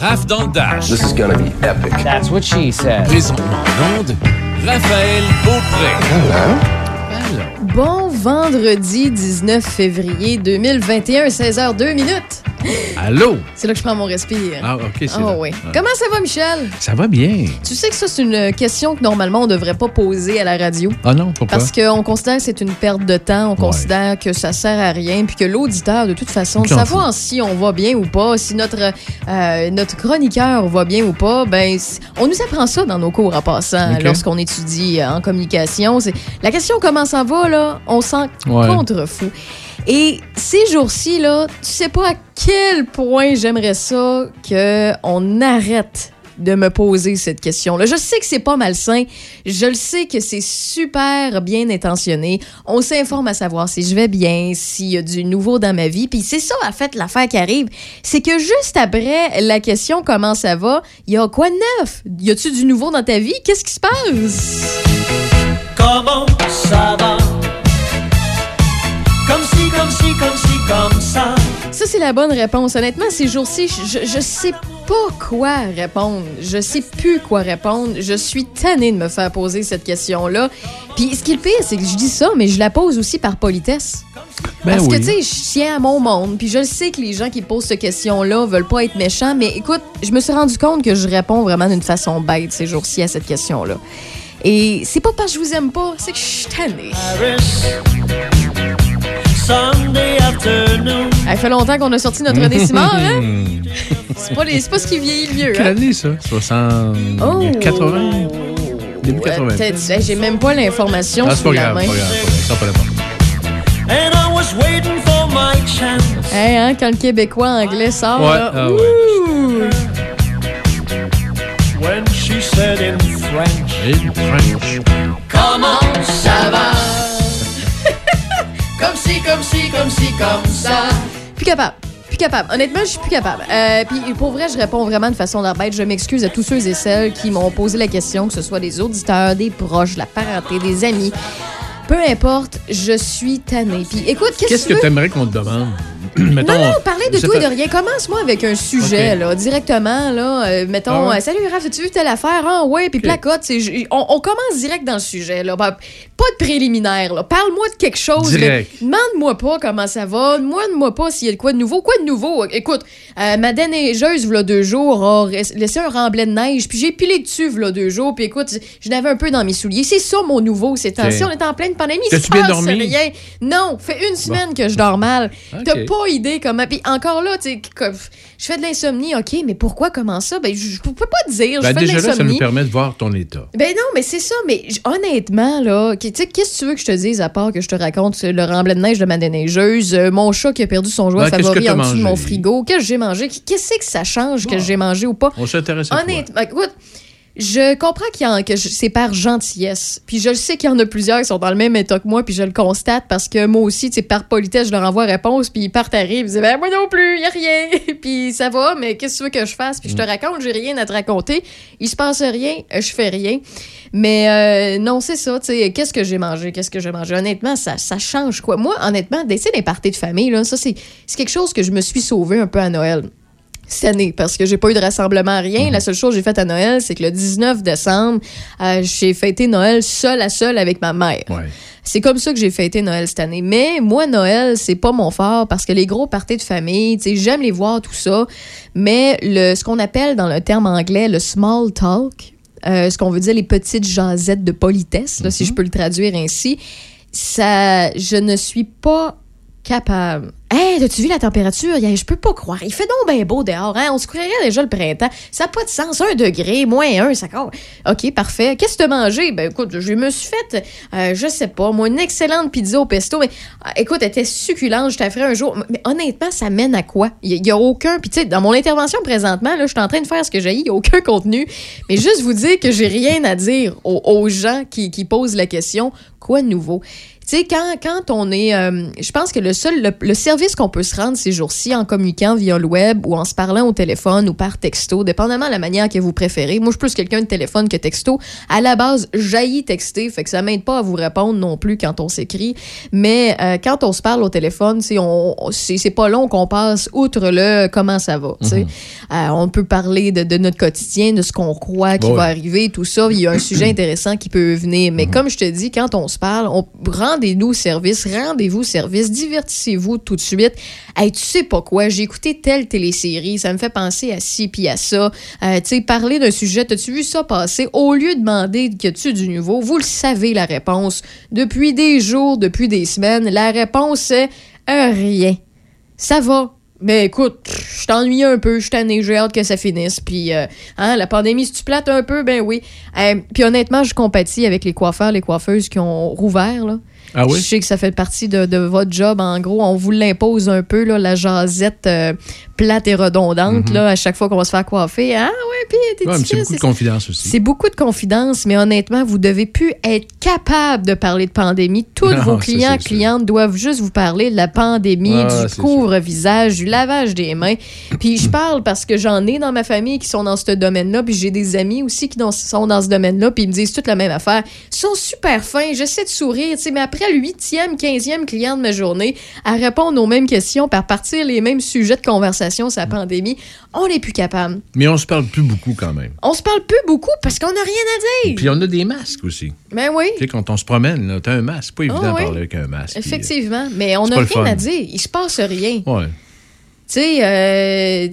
Raph dans le Dash. This is gonna be epic. That's what she said. Présentement en onde, Raphaël Beaupré. Hello. Bon vendredi 19 février 2021, 16h02 minutes. Allô? C'est là que je prends mon respire. Ah, OK, c'est Ah là. oui. Ah. Comment ça va, Michel? Ça va bien. Tu sais que ça, c'est une question que normalement, on ne devrait pas poser à la radio. Ah non, pourquoi? Parce qu'on considère que c'est une perte de temps, on considère que ça sert à rien, puis que l'auditeur, de toute façon, de savoir si on va bien ou pas, si notre, euh, notre chroniqueur va bien ou pas, ben, on nous apprend ça dans nos cours en passant, lorsqu'on étudie euh, en communication. La question comment ça va, là, on s'en Ouais. contrefou. Et ces jours-ci, là, tu sais pas à quel point j'aimerais ça qu'on arrête de me poser cette question-là. Je sais que c'est pas malsain. Je le sais que c'est super bien intentionné. On s'informe à savoir si je vais bien, s'il y a du nouveau dans ma vie. Puis c'est ça, en fait, l'affaire qui arrive. C'est que juste après la question comment ça va, il y a quoi de neuf? Y a-tu du nouveau dans ta vie? Qu'est-ce qui se passe? Comment ça va? Comme si, comme si, comme si, comme ça. Ça, c'est la bonne réponse. Honnêtement, ces jours-ci, je, je sais pas quoi répondre. Je sais plus quoi répondre. Je suis tannée de me faire poser cette question-là. Puis ce qui est le pire, c'est que je dis ça, mais je la pose aussi par politesse. Ben Parce que, oui. tu sais, je tiens à mon monde. Puis je le sais que les gens qui posent cette question-là veulent pas être méchants. Mais écoute, je me suis rendu compte que je réponds vraiment d'une façon bête ces jours-ci à cette question-là. Et c'est pas parce que je vous aime pas, c'est que je suis tannée. Sunday afternoon. Ça fait longtemps qu'on a sorti notre décimard, hein? C'est pas, les- c'est pas ce qui vieillit le mieux, Quelle hein? année, ça? 60... Oh! 80? Début Ouais, 80. peut-être. Hey, J'ai même pas l'information Ah, c'est sous pas la grave, main. pas grave, pas grave. Ça pas d'importance. And I was waiting for my chance. Hey, hein, quand le québécois anglais sort, Ouais, là, ah ouais. ouh! When she said in French. Du French. Comment ça va? Si, comme si, comme si, comme ça. Plus capable. Plus capable. Honnêtement, je suis plus capable. Euh, Puis pour vrai, je réponds vraiment de façon d'arbête. Je m'excuse à tous ceux et celles qui m'ont posé la question, que ce soit des auditeurs, des proches, de la parenté, des amis. Peu importe, je suis tannée. Puis écoute, qu'est-ce Qu'est-ce que tu t'aimerais qu'on te demande? Mettons, Non, non, parlez de tout et de rien. Commence-moi avec un sujet, là, directement, là. Euh, mettons, Ah ouais? euh, salut Raph, as-tu vu telle affaire? Ah ouais, puis placote. c'est- j- On, on commence direct dans le sujet, là. Pas de préliminaire, là. Parle-moi de quelque chose. Demande-moi pas comment ça va. Demande-moi pas s'il y a de quoi de nouveau. Quoi de nouveau? Écoute, euh, ma déneigeuse, v'là deux jours, a laissé un remblai de neige, puis j'ai pilé dessus, v'là deux jours, puis écoute, je n'avais un peu dans mes souliers. C'est ça, mon nouveau, ces temps-ci. Ok. On est en pleine pandémie. T'as-tu bien dormi? rien. Non, fait une semaine que je dors mal. T'as pas idée comment. Puis encore là, tu sais, je fais de l'insomnie, OK, mais pourquoi comment ça? Ben, je peux pas dire. Ben, je fais déjà de là, ça nous permet de voir ton état. Ben non, mais c'est ça. Mais honnêtement, là, tu sais, qu'est-ce que tu veux que je te dise à part que je te raconte le remblai de neige de ma déneigeuse, euh, mon chat qui a perdu son jouet Ben, favori en dessous de mon frigo, qu'est-ce que j'ai mangé? Qu'est-ce que ça change que j'ai mangé ou pas? On s'intéresse à. Honnêtement, écoute, je comprends qu'il y en, que c'est par gentillesse. Puis je le sais qu'il y en a plusieurs qui sont dans le même état que moi, puis je le constate parce que moi aussi, tu sais, par politesse, je leur envoie réponse, puis ils partent rire, ils disent ben moi non plus, y a rien. puis ça va, mais qu'est-ce que tu veux que je fasse? Puis je te raconte, j'ai rien à te raconter. Il se passe rien, euh, je fais rien. Mais euh, non, c'est ça, tu sais, qu'est-ce que j'ai mangé, qu'est-ce que j'ai mangé? Honnêtement, ça, ça change quoi? Moi, honnêtement, d'essayer des parties de famille, là, ça c'est c'est quelque chose que je me suis sauvé un peu à Noël cette année parce que j'ai pas eu de rassemblement rien. La seule chose que j'ai faite à Noël, c'est que le 19 décembre, euh, j'ai fêté Noël seul à seul avec ma mère. Ouais. C'est comme ça que j'ai fêté Noël cette année. Mais moi, Noël, c'est pas mon fort parce que les gros parties de famille, tu sais, j'aime les voir, tout ça. Mais le, ce qu'on appelle dans le terme anglais le small talk, euh, ce qu'on veut dire les petites jasettes de politesse, là, si je peux le traduire ainsi, ça, je ne suis pas capable. Hey, as-tu vu la température? Je peux pas croire. Il fait donc bien beau dehors. Hein? On se croirait déjà le printemps. Ça n'a pas de sens. Un degré, moins un, ça compte. OK, parfait. Qu'est-ce que tu as mangé? Ben écoute, je me suis fait, euh, je sais pas, moi, une excellente pizza au pesto. Mais euh, écoute, elle était succulente. Je t'ai fait un jour. Mais honnêtement, ça mène à quoi? Il n'y a, aucun. Puis tu sais, dans mon intervention présentement, là, je suis en train de faire ce que j'ai. Il n'y a aucun contenu. Mais juste vous dire que j'ai rien à dire aux, aux gens qui, qui posent la question Quoi de nouveau? Tu sais, quand, quand on est. euh, je pense que le seul. Le, le service qu'on peut se rendre ces jours-ci en communiquant via le web ou en se parlant au téléphone ou par texto, dépendamment de la manière que vous préférez. Moi, je suis plus quelqu'un de téléphone que texto. À la base, jaillit texter, fait que ça m'aide pas à vous répondre non plus quand on s'écrit. Mais euh, quand on se parle au téléphone, tu sais, on, on- c'est pas long qu'on passe outre le comment ça va. tu sais. Euh, on peut parler de, de notre quotidien, de ce qu'on croit qui Ouais. va arriver, tout ça. Il y a un sujet intéressant qui peut venir. Mais comme je te dis, quand on se parle, on, rendez-nous service, rendez-vous service, divertissez-vous tout de suite. Hey, tu sais pas quoi, j'ai écouté telle télésérie, ça me fait penser à ci puis à ça. Euh, tu sais, parler d'un sujet, t'as-tu vu ça passer? Au lieu de demander que tu du nouveau, vous le savez la réponse. Depuis des jours, depuis des semaines, la réponse est euh, rien. Ça va. Mais écoute, je t'ennuie un peu, je tanné, j'ai hâte que ça finisse. Puis, euh, hein, la pandémie, si tu plates un peu, ben oui. Euh, puis honnêtement, je compatis avec les coiffeurs, les coiffeuses qui ont rouvert, là. Ah oui? Je sais que ça fait partie de, de votre job. En gros, on vous l'impose un peu, là, la jasette euh, plate et redondante, là, à chaque fois qu'on va se faire coiffer. Ah ouais, puis t'es Mhm. Ouais, c'est beaucoup de confidence aussi. c'est beaucoup de confidence, mais honnêtement, vous devez plus être capable de parler de pandémie. Tous Non, vos clients, clientes doivent juste vous parler de la pandémie, Ah, du couvre-visage, du lavage des mains. Puis je parle parce que j'en ai dans ma famille qui sont dans ce domaine-là, puis j'ai des amis aussi qui sont dans ce domaine-là, puis ils me disent toute la même affaire. Ils sont super fins, j'essaie de sourire, tu sais, mais après le huitième, quinzième client de ma journée, à répondre aux mêmes questions, par partir les mêmes sujets de conversation sur la pandémie, on n'est plus capable. Mais on se parle plus beaucoup quand même. On se parle plus beaucoup parce qu'on n'a rien à dire. Puis on a des masques aussi. Ben oui. Tu sais, quand on se promène, t'as un masque. Pas évident de oui. parler avec un masque. puis, Effectivement, mais on n'a rien fun. à dire. Il se passe rien. euh, ouais. Tu sais, euh,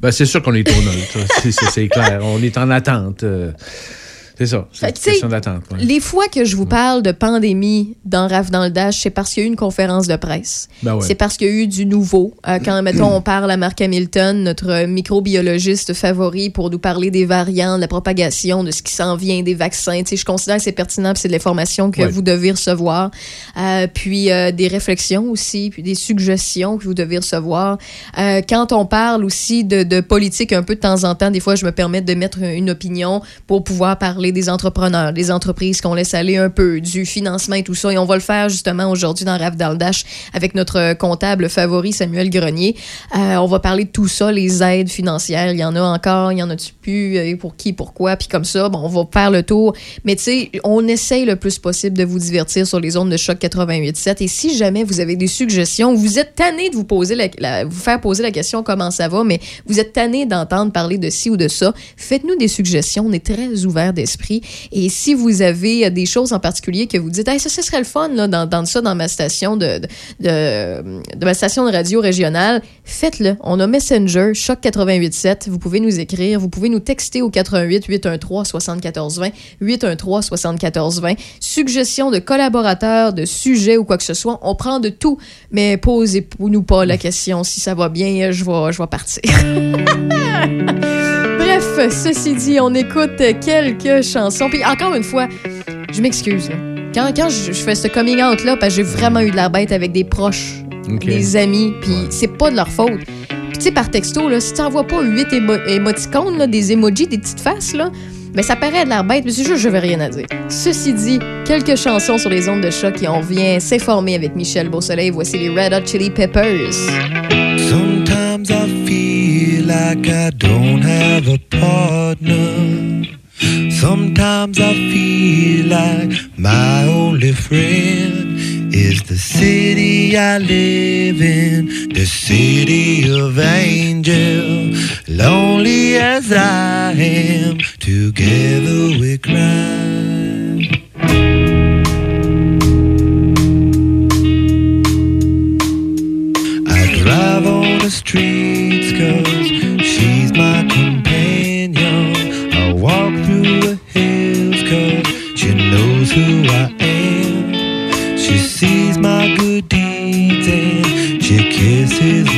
Ben, c'est sûr qu'on est au c'est clair. On est en attente. euh, c'est ça. C'est une question d'attente. ouais. les fois que je vous parle de pandémie dans Raf dans le Dash, c'est parce qu'il y a eu une conférence de presse. Ben ouais. C'est parce qu'il y a eu du nouveau. Euh, quand, mettons, on parle à Mark Hamilton, notre microbiologiste favori, pour nous parler des variants, de la propagation, de ce qui s'en vient, des vaccins. Tu sais, je considère que c'est pertinent, c'est de l'information que Ouais. vous devez recevoir. Euh, puis euh, des réflexions aussi, puis des suggestions que vous devez recevoir. Quand on parle aussi de, de politique un peu de temps en temps, des fois, je me permets de mettre une opinion pour pouvoir parler des entrepreneurs, des entreprises qu'on laisse aller un peu, du financement et tout ça. Et on va le faire justement aujourd'hui dans Rave dans le Dash avec notre comptable favori, Samuel Grenier. Euh, on va parler de tout ça, les aides financières. Il y en a encore, il y en a-tu plus, pour qui, pourquoi, puis comme ça, bon, on va faire le tour. Mais tu sais, on essaye le plus possible de vous divertir sur les ondes de choc 88.7. Et si jamais vous avez des suggestions, vous êtes tanné de vous poser la, la- vous faire poser la question comment ça va, mais vous êtes tanné d'entendre parler de ci ou de ça, faites-nous des suggestions. On est très ouvert d'esprit. Et si vous avez euh, des choses en particulier que vous dites, hey, ça, ce serait le fun, là, d'entendre ça dans ma station de, de ma station de radio régionale, faites-le. On a Messenger, Choc 88.7. Vous pouvez nous écrire, vous pouvez nous texter au 88 813 74 20 813 74 20. Suggestions de collaborateurs, de sujets ou quoi que ce soit, on prend de tout, mais posez-nous pas la question si ça va bien, je vais, je vais partir. Bref, ceci dit, on écoute quelques chansons. Puis encore une fois, je m'excuse. Quand, quand je, je fais ce coming out-là, parce que j'ai vraiment eu de la bête avec des proches, des amis, puis c'est pas de leur faute. Puis tu sais, par texto, là, si tu envoies pas huit émo- émoticônes, là, des emojis, des petites faces, là, ben ça paraît de l'air bête, mais c'est juste je vais rien à dire. Ceci dit, quelques chansons sur les ondes de choc et on vient s'informer avec Michel Beausoleil. Voici les Red Hot Chili Peppers. Sometimes I feel like I don't have a partner. Sometimes I feel like my only friend is the city I live in, the city of angel. Lonely as I am, together we cry. I drive on the streets who I am. She sees my good deeds and she kisses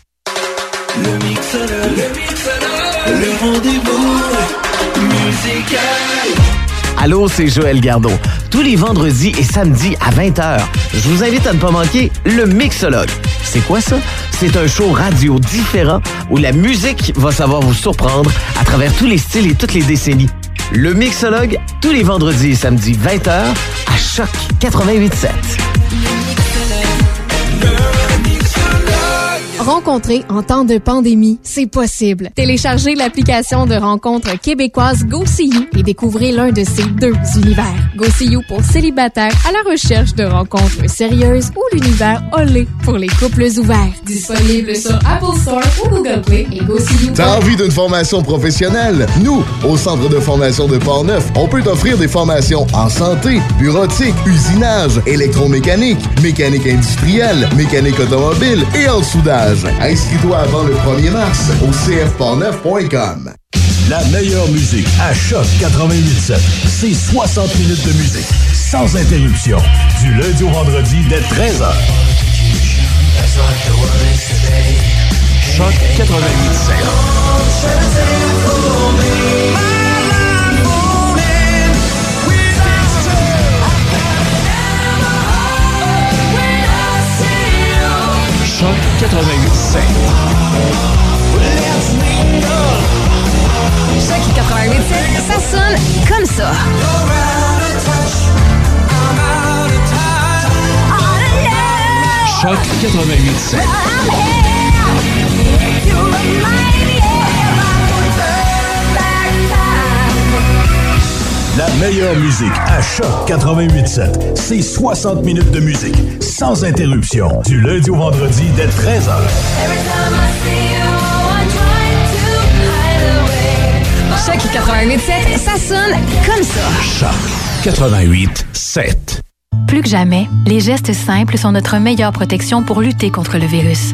Le mixologue, le mixologue, le rendez-vous musical. Allô, c'est Joël Gardot. Tous les vendredis et samedis à 20h, je vous invite à ne pas manquer le Mixologue. C'est quoi ça? C'est un show radio différent où la musique va savoir vous surprendre à travers tous les styles et toutes les décennies. Le Mixologue, tous les vendredis et samedis 20h à Choc 88.7. Rencontrer en temps de pandémie, c'est possible. Téléchargez l'application de rencontre québécoise GoSeeYou et découvrez l'un de ces deux univers. GoSeeYou pour célibataires à la recherche de rencontres sérieuses ou l'univers Olé pour les couples ouverts. Disponible sur Apple Store ou Google Play et GoSeeYou. T'as envie d'une formation professionnelle? Nous, au Centre de formation de Portneuf, on peut t'offrir des formations en santé, bureautique, usinage, électromécanique, mécanique industrielle, mécanique automobile et en soudage. Inscris-toi avant le 1er mars au cfport9.com. La meilleure musique à Choc 88.7. C'est 60 minutes de musique, sans interruption, du lundi au vendredi dès 13h. Choc 88.7. 88.7. 88.7, ça sonne comme ça. Choc 88.7. La meilleure musique à Choc 88.7. C'est 60 minutes de musique, sans interruption, du lundi au vendredi dès 13h. Choc 88.7, ça sonne comme ça. Choc 88 7. Plus que jamais, les gestes simples sont notre meilleure protection pour lutter contre le virus.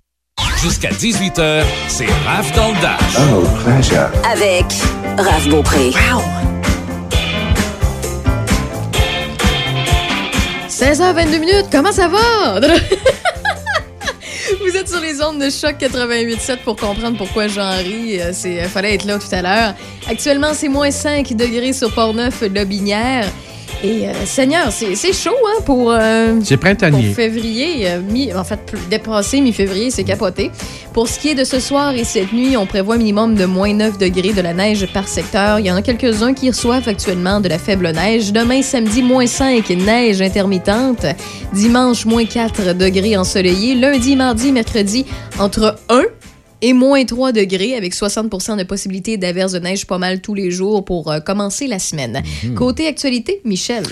Jusqu'à 18h, c'est Raph dans le Dash. Oh, pleasure. Avec Raph Beaupré. 16h22 minutes, comment ça va? Vous êtes sur les ondes de choc 88.7 pour comprendre pourquoi j'en ris. Euh, C'est, euh, fallait être là tout à l'heure. Actuellement, c'est moins 5 degrés sur Port-Neuf, Lobinière. Et euh, Seigneur, c'est chaud hein, pour, euh, C'est printanier. pour février. euh, mi, en fait, dépassé mi-février, c'est capoté. Pour ce qui est de ce soir et cette nuit, on prévoit un minimum de moins 9 degrés de la neige par secteur. Il y en a quelques-uns qui reçoivent actuellement de la faible neige. Demain, samedi, moins 5, neige intermittente. Dimanche, moins 4 degrés ensoleillé. Lundi, mardi, mercredi, entre 1 et moins 3 degrés avec 60% de possibilité d'averses de neige pas mal tous les jours pour euh, commencer la semaine. Mhm. Côté actualité, Michel.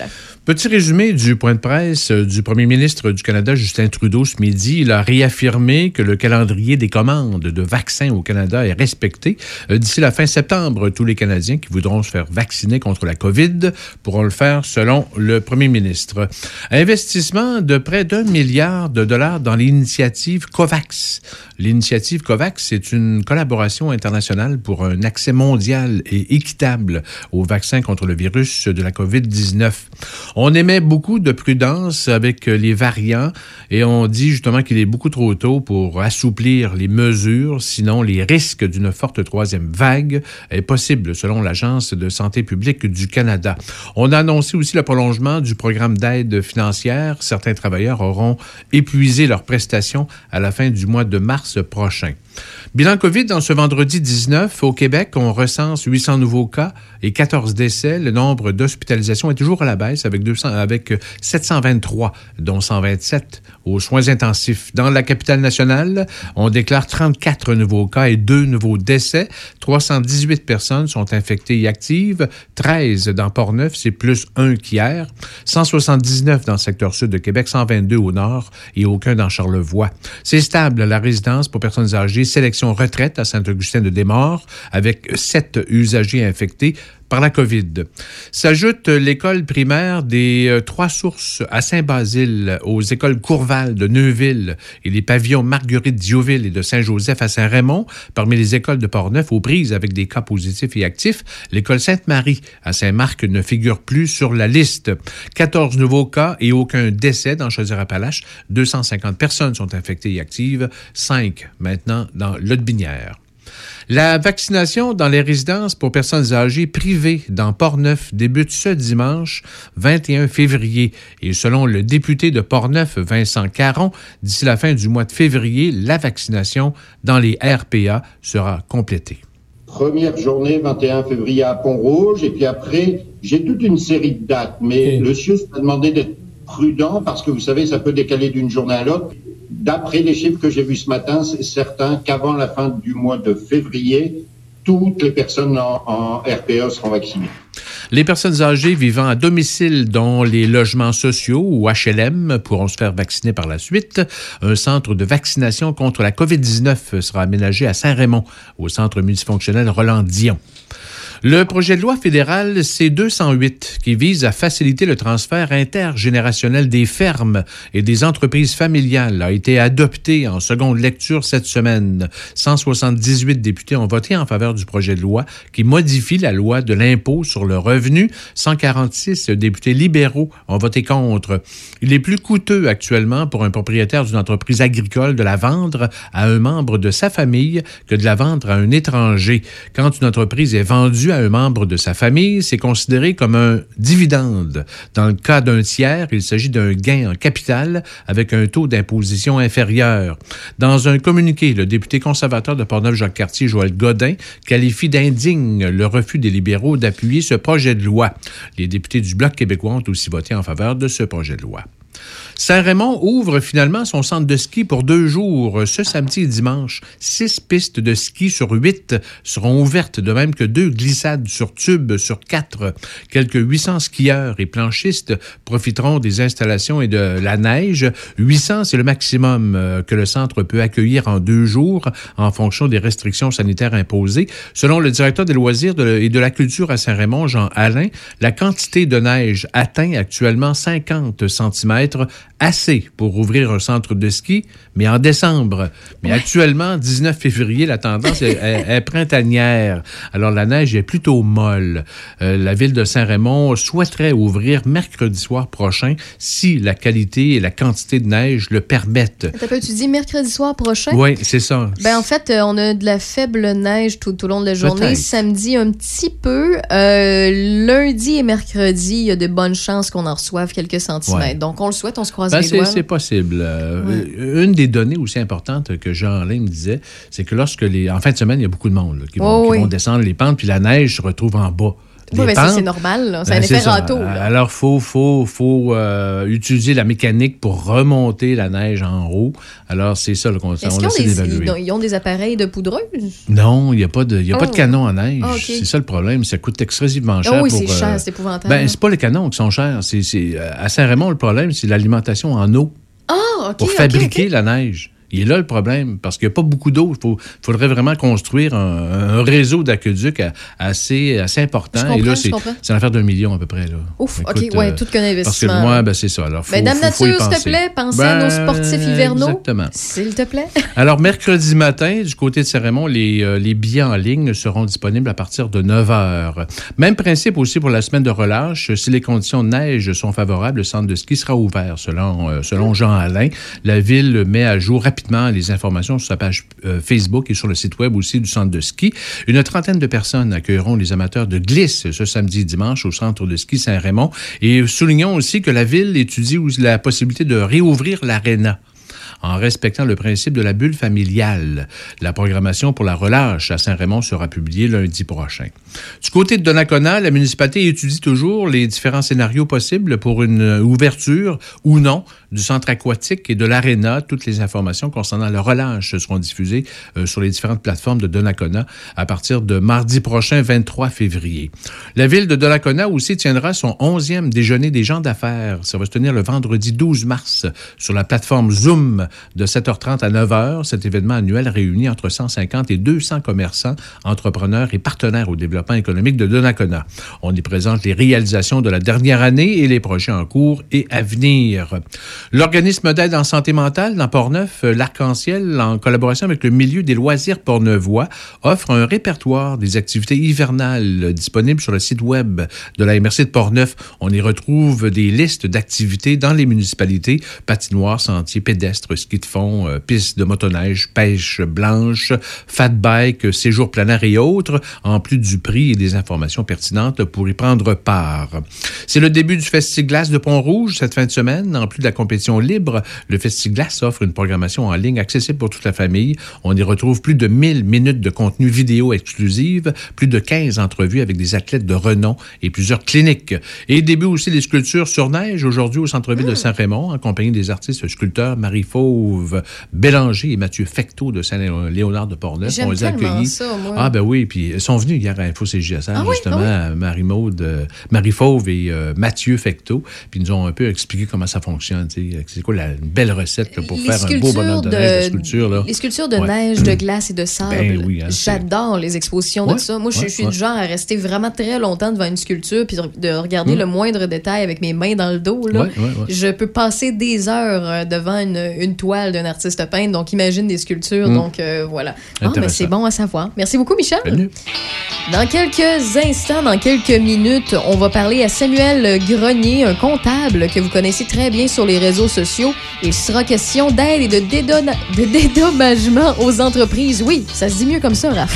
Petit résumé du point de presse euh, du premier ministre du Canada, Justin Trudeau, ce midi. Il a réaffirmé que le calendrier des commandes de vaccins au Canada est respecté. Euh, D'ici la fin septembre, tous les Canadiens qui voudront se faire vacciner contre la COVID pourront le faire selon le premier ministre. Investissement de près d'un milliard de dollars dans l'initiative COVAX. L'initiative COVAX, c'est une collaboration internationale pour un accès mondial et équitable aux vaccins contre le virus de la COVID-19. On émet beaucoup de prudence avec euh, les variants et on dit justement qu'il est beaucoup trop tôt pour assouplir les mesures, sinon les risques d'une forte troisième vague est possible selon l'Agence de santé publique du Canada. On a annoncé aussi le prolongement du programme d'aide financière. Certains travailleurs auront épuisé leurs prestations à la fin du mois de mars prochain. Bilan COVID dans ce vendredi 19 au Québec, on recense 800 nouveaux cas et 14 décès. Le nombre d'hospitalisations est toujours à la baisse avec 200 avec 723 dont 127 aux soins intensifs. Dans la capitale nationale, on déclare 34 nouveaux cas et 2 nouveaux décès. 318 personnes sont infectées et actives, 13 dans Port-Neuf, c'est plus 1 qu'hier. 179 dans le secteur sud de Québec, 122 au nord et aucun dans Charlevoix. C'est stable la résidence pour personnes âgées, sélection retraite à Saint-Augustin de Desmaures avec 7 usagers infectés par la COVID. S'ajoute l'école primaire des euh, Trois Sources à Saint-Basile, aux écoles Courval de Neuville et les pavillons Marguerite Diouville et de Saint-Joseph à Saint-Raymond. Parmi les écoles de Portneuf aux prises avec des cas positifs et actifs, l'école Sainte-Marie à Saint-Marc ne figure plus sur la liste. 14 nouveaux cas et aucun décès dans Chaudière-Appalaches. 250 personnes sont infectées et actives, 5 maintenant dans l'Aude-Binière. La vaccination dans les résidences pour personnes âgées privées dans Portneuf débute ce dimanche 21 février. Et selon le député de Portneuf, Vincent Caron, d'ici la fin du mois de février, la vaccination dans les RPA sera complétée. Première journée, 21 février à Pont-Rouge, et puis après, j'ai toute une série de dates, mais le CIUS m'a demandé d'être prudent parce que vous savez, ça peut décaler d'une journée à l'autre. D'après les chiffres que j'ai vus ce matin, c'est certain qu'avant la fin du mois de février, toutes les personnes en, en RPA seront vaccinées. Les personnes âgées vivant à domicile dans les logements sociaux ou HLM pourront se faire vacciner par la suite. Un centre de vaccination contre la COVID-19 sera aménagé à Saint-Raymond, au centre multifonctionnel Roland-Dion. Le projet de loi fédéral C-208 qui vise à faciliter le transfert intergénérationnel des fermes et des entreprises familiales a été adopté en seconde lecture cette semaine. 178 députés ont voté en faveur du projet de loi qui modifie la loi de l'impôt sur le revenu. 146 députés libéraux ont voté contre. Il est plus coûteux actuellement pour un propriétaire d'une entreprise agricole de la vendre à un membre de sa famille que de la vendre à un étranger. Quand une entreprise est vendue à un membre de sa famille, c'est considéré comme un dividende. Dans le cas d'un tiers, il s'agit d'un gain en capital avec un taux d'imposition inférieur. Dans un communiqué, le député conservateur de Portneuf-Jacques-Cartier, Joël Godin, qualifie d'indigne le refus des libéraux d'appuyer ce projet de loi. Les députés du Bloc québécois ont aussi voté en faveur de ce projet de loi. Saint-Raymond ouvre finalement son centre de ski pour deux jours, ce samedi et dimanche. Six pistes de ski sur huit seront ouvertes, de même que deux glissades sur tube sur quatre. Quelques 800 skieurs et planchistes profiteront des installations et de la neige. 800, c'est le maximum euh, que le centre peut accueillir en deux jours en fonction des restrictions sanitaires imposées. Selon le directeur des loisirs et de la culture à Saint-Raymond, Jean Alain, la quantité de neige atteint actuellement 50 cm assez pour ouvrir un centre de ski, mais en décembre. Mais actuellement, 19 février, la tendance est, est- est printanière. Alors la neige est plutôt molle. Euh, la ville de Saint-Raymond souhaiterait ouvrir mercredi soir prochain si la qualité et la quantité de neige le permettent. T'as pas, tu dis mercredi soir prochain? Oui, c'est ça. Ben, en fait, euh, on a de la faible neige tout, tout au long de la journée. Samedi, un petit peu. Euh, lundi et mercredi, il y a de bonnes chances qu'on en reçoive quelques centimètres. Ouais. Donc, on le souhaite, on se croise Ben, les c'est, doigts. c'est possible. Euh, Une des données aussi importantes que Jean Alain me disait, c'est que lorsque les. En fin de semaine, il y a beaucoup de monde là, qui, vont, Oh, qui oui. vont descendre les pentes, puis la neige se retrouve en bas. Oui, ben, ça, c'est normal. là. C'est Ben, un effet râteau. Alors, faut, faut, faut euh, utiliser la mécanique pour remonter la neige en haut. Alors, c'est ça le conseil. Est-ce qu'ils ont, ils ont- des appareils de poudreuse? Non, il n'y a pas de, y a pas de Oh. canon à neige. Ah. C'est ça le problème. Ça coûte excessivement cher. Ah oui, c'est cher, c'est épouvantable. Ben, c'est pas les canons qui sont chers. C'est, c'est, euh, à Saint-Raymond, le problème, c'est l'alimentation en eau Ah, OK. pour fabriquer la neige. Il est là le problème, parce qu'il n'y a pas beaucoup d'eau. Il faudrait vraiment construire un, un réseau d'aqueducs assez, assez important. Et là, c'est c'est l'affaire d'un million à peu près. Là. Ouf, Écoute, OK, ouais, euh, tout qu'un Parce que investissement. moi, ben, c'est ça. Alors, faut, Ben, faut- faut Nature, s'il te plaît, pensez à nos Ben, sportifs hivernaux. Exactement. S'il te plaît. Alors, mercredi matin, du côté de Saint-Raymond, les, euh, les billets en ligne seront disponibles à partir de 9 heures. Même principe aussi pour la semaine de relâche. Si les conditions de neige sont favorables, le centre de ski sera ouvert, selon, euh, selon Jean Alain. La ville met à jour rapidement les informations sur sa page euh, Facebook et sur le site web aussi du centre de ski. Une trentaine de personnes accueilleront les amateurs de glisse ce samedi et dimanche au centre de ski Saint-Raymond. Et soulignons aussi que la ville étudie la possibilité de réouvrir l'aréna en respectant le principe de la bulle familiale. La programmation pour la relâche à Saint-Raymond sera publiée lundi prochain. Du côté de Donnacona, la municipalité étudie toujours les différents scénarios possibles pour une ouverture ou non du centre aquatique et de l'aréna. Toutes les informations concernant la relâche seront diffusées euh, sur les différentes plateformes de Donnacona à partir de mardi prochain, 23 février. La ville de Donnacona aussi tiendra son 11e déjeuner des gens d'affaires. Ça va se tenir le vendredi 12 mars sur la plateforme Zoom de 7h30 à 9h. Cet événement annuel réunit entre 150 et 200 commerçants, entrepreneurs et partenaires au développement économique de Donnacona. On y présente les réalisations de la dernière année et les projets en cours et à venir. L'organisme d'aide en santé mentale dans Portneuf, euh, l'Arc-en-Ciel, en collaboration avec le milieu des loisirs portneuvois, offre un répertoire des activités hivernales disponibles sur le site web de la MRC de Portneuf. On y retrouve des listes d'activités dans les municipalités, patinoires, sentiers pédestres, ski de fond, euh, pistes de motoneige, pêche blanche, fat bike, séjour plein air et autres, en plus du prix et des informations pertinentes pour y prendre part. C'est le début du Festiglace de Pont-Rouge cette fin de semaine. En plus de la compétition libre, le Festiglace offre une programmation en ligne accessible pour toute la famille. On y retrouve plus de 1000 minutes de contenu vidéo exclusive, plus de 15 entrevues avec des athlètes de renom et plusieurs cliniques. Et début aussi des sculptures sur neige aujourd'hui au centre-ville de Saint-Raymond, en compagnie des artistes sculpteurs Marie Fauve, Bélanger et Mathieu Fecteau de Saint-Léonard de Portneuf. On les a accueillis. ça, moi. Ah ben oui, puis ils sont venus hier à Info CJSR, Ah oui, justement, ah Marie-Maude, euh, Marie-Fauve et euh, Mathieu Fecteau, puis ils nous ont un peu expliqué comment ça fonctionne, c'est quoi la belle recette là, pour Les faire un beau bonhomme de, neige de sculpture. Là. Les sculptures de Ouais. neige, de glace et de sable. Ben oui, hein, J'adore les expositions de ça. Moi, je, ouais, je suis du genre à rester vraiment très longtemps devant une sculpture puis de, de regarder Mm. le moindre détail avec mes mains dans le dos. Là. Je peux passer des heures euh, devant une, une toile d'un artiste peintre. Donc, imagine des sculptures. Mm. Donc, euh, voilà. Ah, mais c'est bon à savoir. Merci beaucoup, Michel. Bienvenue. Dans quelques instants, dans quelques minutes, on va parler à Samuel Grenier, un comptable que vous connaissez très bien sur les réseaux sociaux. Il sera question d'aide et de, dédona- de dédommagement aux entreprises. Oui, ça se dit mieux comme ça, Raph.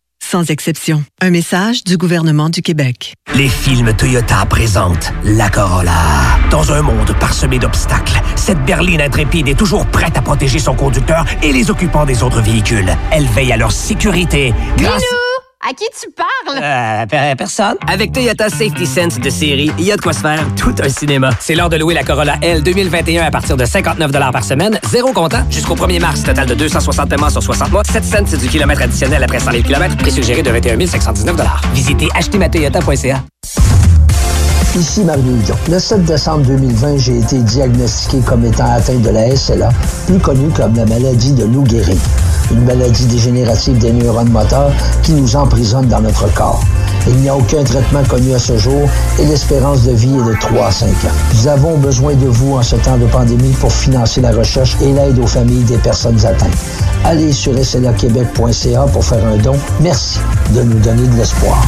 sans exception. Un message du gouvernement du Québec. Les films Toyota présentent la Corolla. Dans un monde parsemé d'obstacles, cette berline intrépide est toujours prête à protéger son conducteur et les occupants des autres véhicules. Elle veille à leur sécurité grâce... À qui tu parles? Euh, per- personne. Avec Toyota Safety Sense de série, il y a de quoi se faire tout un cinéma. C'est l'heure de louer la Corolla L 2021 à partir de 59 par semaine, zéro comptant, jusqu'au 1er mars. Total de 260 paiements sur 60 mois, 7 cents c'est du kilomètre additionnel après 100 000 km, prix suggéré de 21 519 Visitez achetezmatoyota.ca. Ici Mario Dion. Le 7 décembre 2020, j'ai été diagnostiqué comme étant atteint de la SLA, plus connue comme la maladie de Lou Gehrig, une maladie dégénérative des neurones moteurs qui nous emprisonne dans notre corps. Il n'y a aucun traitement connu à ce jour et l'espérance de vie est de 3 à 5 ans. Nous avons besoin de vous en ce temps de pandémie pour financer la recherche et l'aide aux familles des personnes atteintes. Allez sur slaquebec.ca pour faire un don. Merci de nous donner de l'espoir.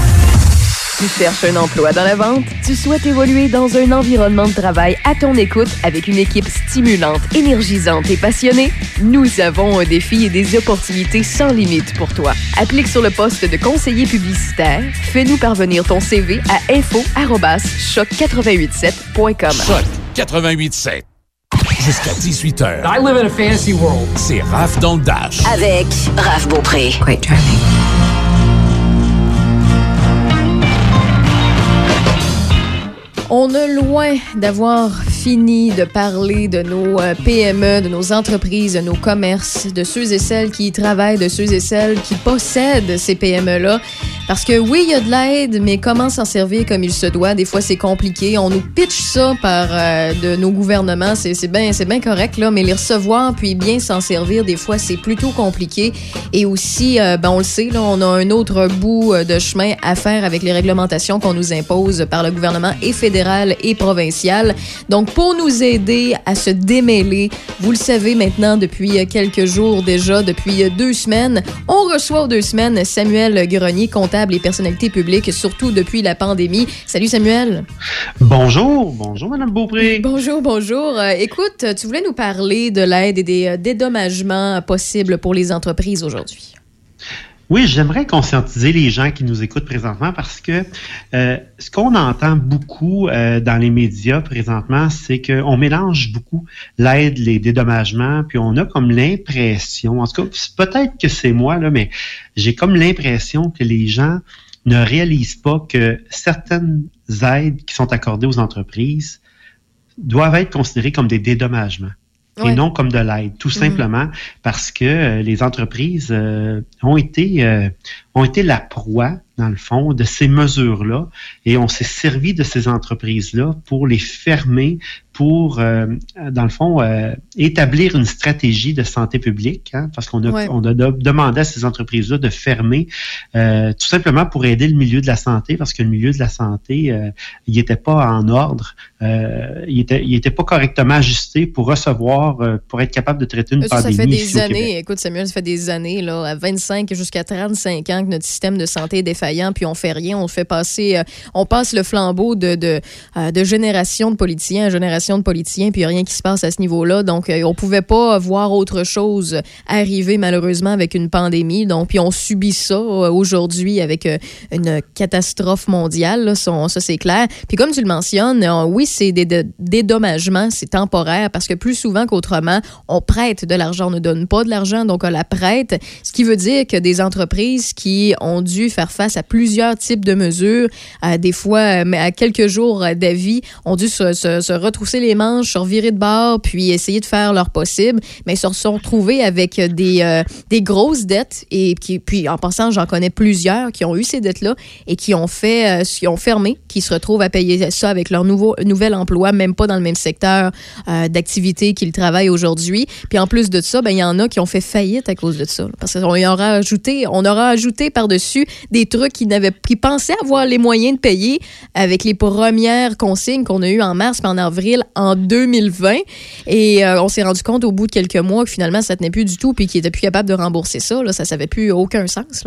Tu cherches un emploi dans la vente? Tu souhaites évoluer dans un environnement de travail à ton écoute avec une équipe stimulante, énergisante et passionnée? Nous avons un défi et des opportunités sans limite pour toi. Applique sur le poste de conseiller publicitaire. Fais-nous parvenir ton CV à info-choc887.com. Choc 88.7. Jusqu'à 18h. I live in a fantasy world. C'est Raph dans le Dash. Avec Raph Beaupré. On est loin d'avoir fini de parler de nos euh, PME, de nos entreprises, de nos commerces, de ceux et celles qui y travaillent, de ceux et celles qui possèdent ces PME-là. Parce que oui, il y a de l'aide, mais comment s'en servir comme il se doit? Des fois, c'est compliqué. On nous pitch ça par euh, de nos gouvernements. C'est bien bien correct, là, mais les recevoir puis bien s'en servir, des fois, c'est plutôt compliqué. Et aussi, euh, ben, on le sait, là, on a un autre bout de chemin à faire avec les réglementations qu'on nous impose par le gouvernement et fédéral et provincial. Donc, pour nous aider à se démêler, vous le savez maintenant depuis euh, quelques jours déjà, depuis euh, deux semaines, on reçoit aux deux semaines Samuel Grenier, comptable et personnalité publique, surtout depuis la pandémie. Salut Samuel. Bonjour, bonjour Madame Beaupré. Bonjour, bonjour. Euh, écoute, tu voulais nous parler de l'aide et des dédommagements possibles pour les entreprises aujourd'hui. Oui, j'aimerais conscientiser les gens qui nous écoutent présentement parce que euh, ce qu'on entend beaucoup euh, dans les médias présentement, c'est qu'on mélange beaucoup l'aide, les dédommagements, puis on a comme l'impression, en tout cas, peut-être que c'est moi, là, mais j'ai comme l'impression que les gens ne réalisent pas que certaines aides qui sont accordées aux entreprises doivent être considérées comme des dédommagements. Ouais. et non comme de l'aide, tout Mhm. simplement parce que euh, les entreprises euh, ont été euh, ont été la proie dans le fond de ces mesures-là et on s'est servi de ces entreprises-là pour les fermer, pour euh, dans le fond euh, établir une stratégie de santé publique, hein, parce qu'on a Ouais. on a de- demandé à ces entreprises-là de fermer euh, tout simplement pour aider le milieu de la santé parce que le milieu de la santé il n'était pas en ordre, il était il était pas correctement ajusté pour recevoir pour être capable de traiter une Ça, ça pandémie fait ici des années, écoute Samuel, ça fait des années, là, à 25 jusqu'à 35 ans que notre système de santé est défaillant, puis on fait rien, on fait passer, on passe le flambeau de, de, de génération de politiciens à génération de politiciens, puis il y a rien qui se passe à ce niveau-là. Donc, euh, on pouvait pas voir autre chose arriver malheureusement avec une pandémie. Donc, puis on subit ça euh, aujourd'hui avec euh, une catastrophe mondiale, là, ça, c'est clair. Puis comme tu le mentionnes, oui, c'est des, dédommagements, c'est temporaire parce que plus souvent qu'autrement, on prête de l'argent, on ne donne pas de l'argent, donc on la prête. Ce qui veut dire que des entreprises qui ont dû faire face à plusieurs types de mesures, des fois mais à quelques jours d'avis, ont dû se, se- se les manches, se revirer de bord, puis essayer de faire leur possible. Mais ils se sont retrouvés avec des, euh, des grosses dettes. Et puis, en passant, j'en connais plusieurs qui ont eu ces dettes-là et qui ont fait, euh, qui ont fermé, qui se retrouvent à payer ça avec leur nouveau, nouvel emploi, même pas dans le même secteur euh, d'activité qu'ils travaillent aujourd'hui. Puis en plus de ça, ben, il y en a qui ont fait faillite à cause de ça. Parce qu'on aura ajouté, ajouté par-dessus des trucs qu'ils n'avaient, qui pensaient avoir les moyens de payer avec les premières consignes qu'on a eues en mars puis en avril en 2020. Et euh, on s'est rendu compte au bout de quelques mois que finalement, ça tenait plus du tout puis qu'ils étaient plus capables de rembourser ça. Ça n'avait plus aucun sens.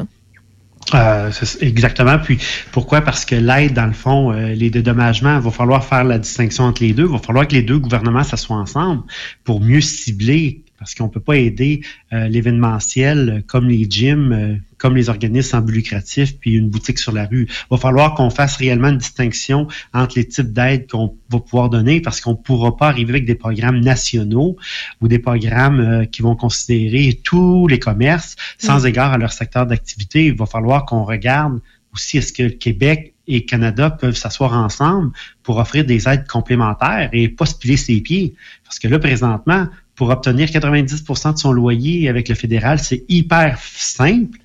Euh, exactement. Puis pourquoi? Parce que l'aide, dans le fond, euh, les dédommagements, il va falloir faire la distinction entre les deux. Il va falloir que les deux gouvernements s'assoient ensemble pour mieux cibler, parce qu'on peut pas aider euh, l'événementiel euh, comme les gyms, euh, comme les organismes sans but lucratif, puis une boutique sur la rue. Il va falloir qu'on fasse réellement une distinction entre les types d'aides qu'on va pouvoir donner, parce qu'on ne pourra pas arriver avec des programmes nationaux ou des programmes euh, qui vont considérer tous les commerces sans Mm. égard à leur secteur d'activité. Il va falloir qu'on regarde aussi est-ce que le Québec et Canada peuvent s'asseoir ensemble pour offrir des aides complémentaires et pas se piler ses pieds. Parce que là, présentement, pour obtenir 90% de son loyer avec le fédéral, c'est hyper simple.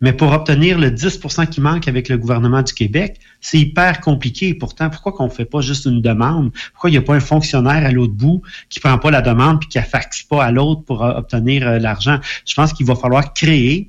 Mais pour obtenir le 10% qui manque avec le gouvernement du Québec, c'est hyper compliqué. Pourtant, pourquoi qu'on ne fait pas juste une demande? Pourquoi il n'y a pas un fonctionnaire à l'autre bout qui ne prend pas la demande puis qui ne faxe pas à l'autre pour euh, obtenir euh, l'argent? Je pense qu'il va falloir créer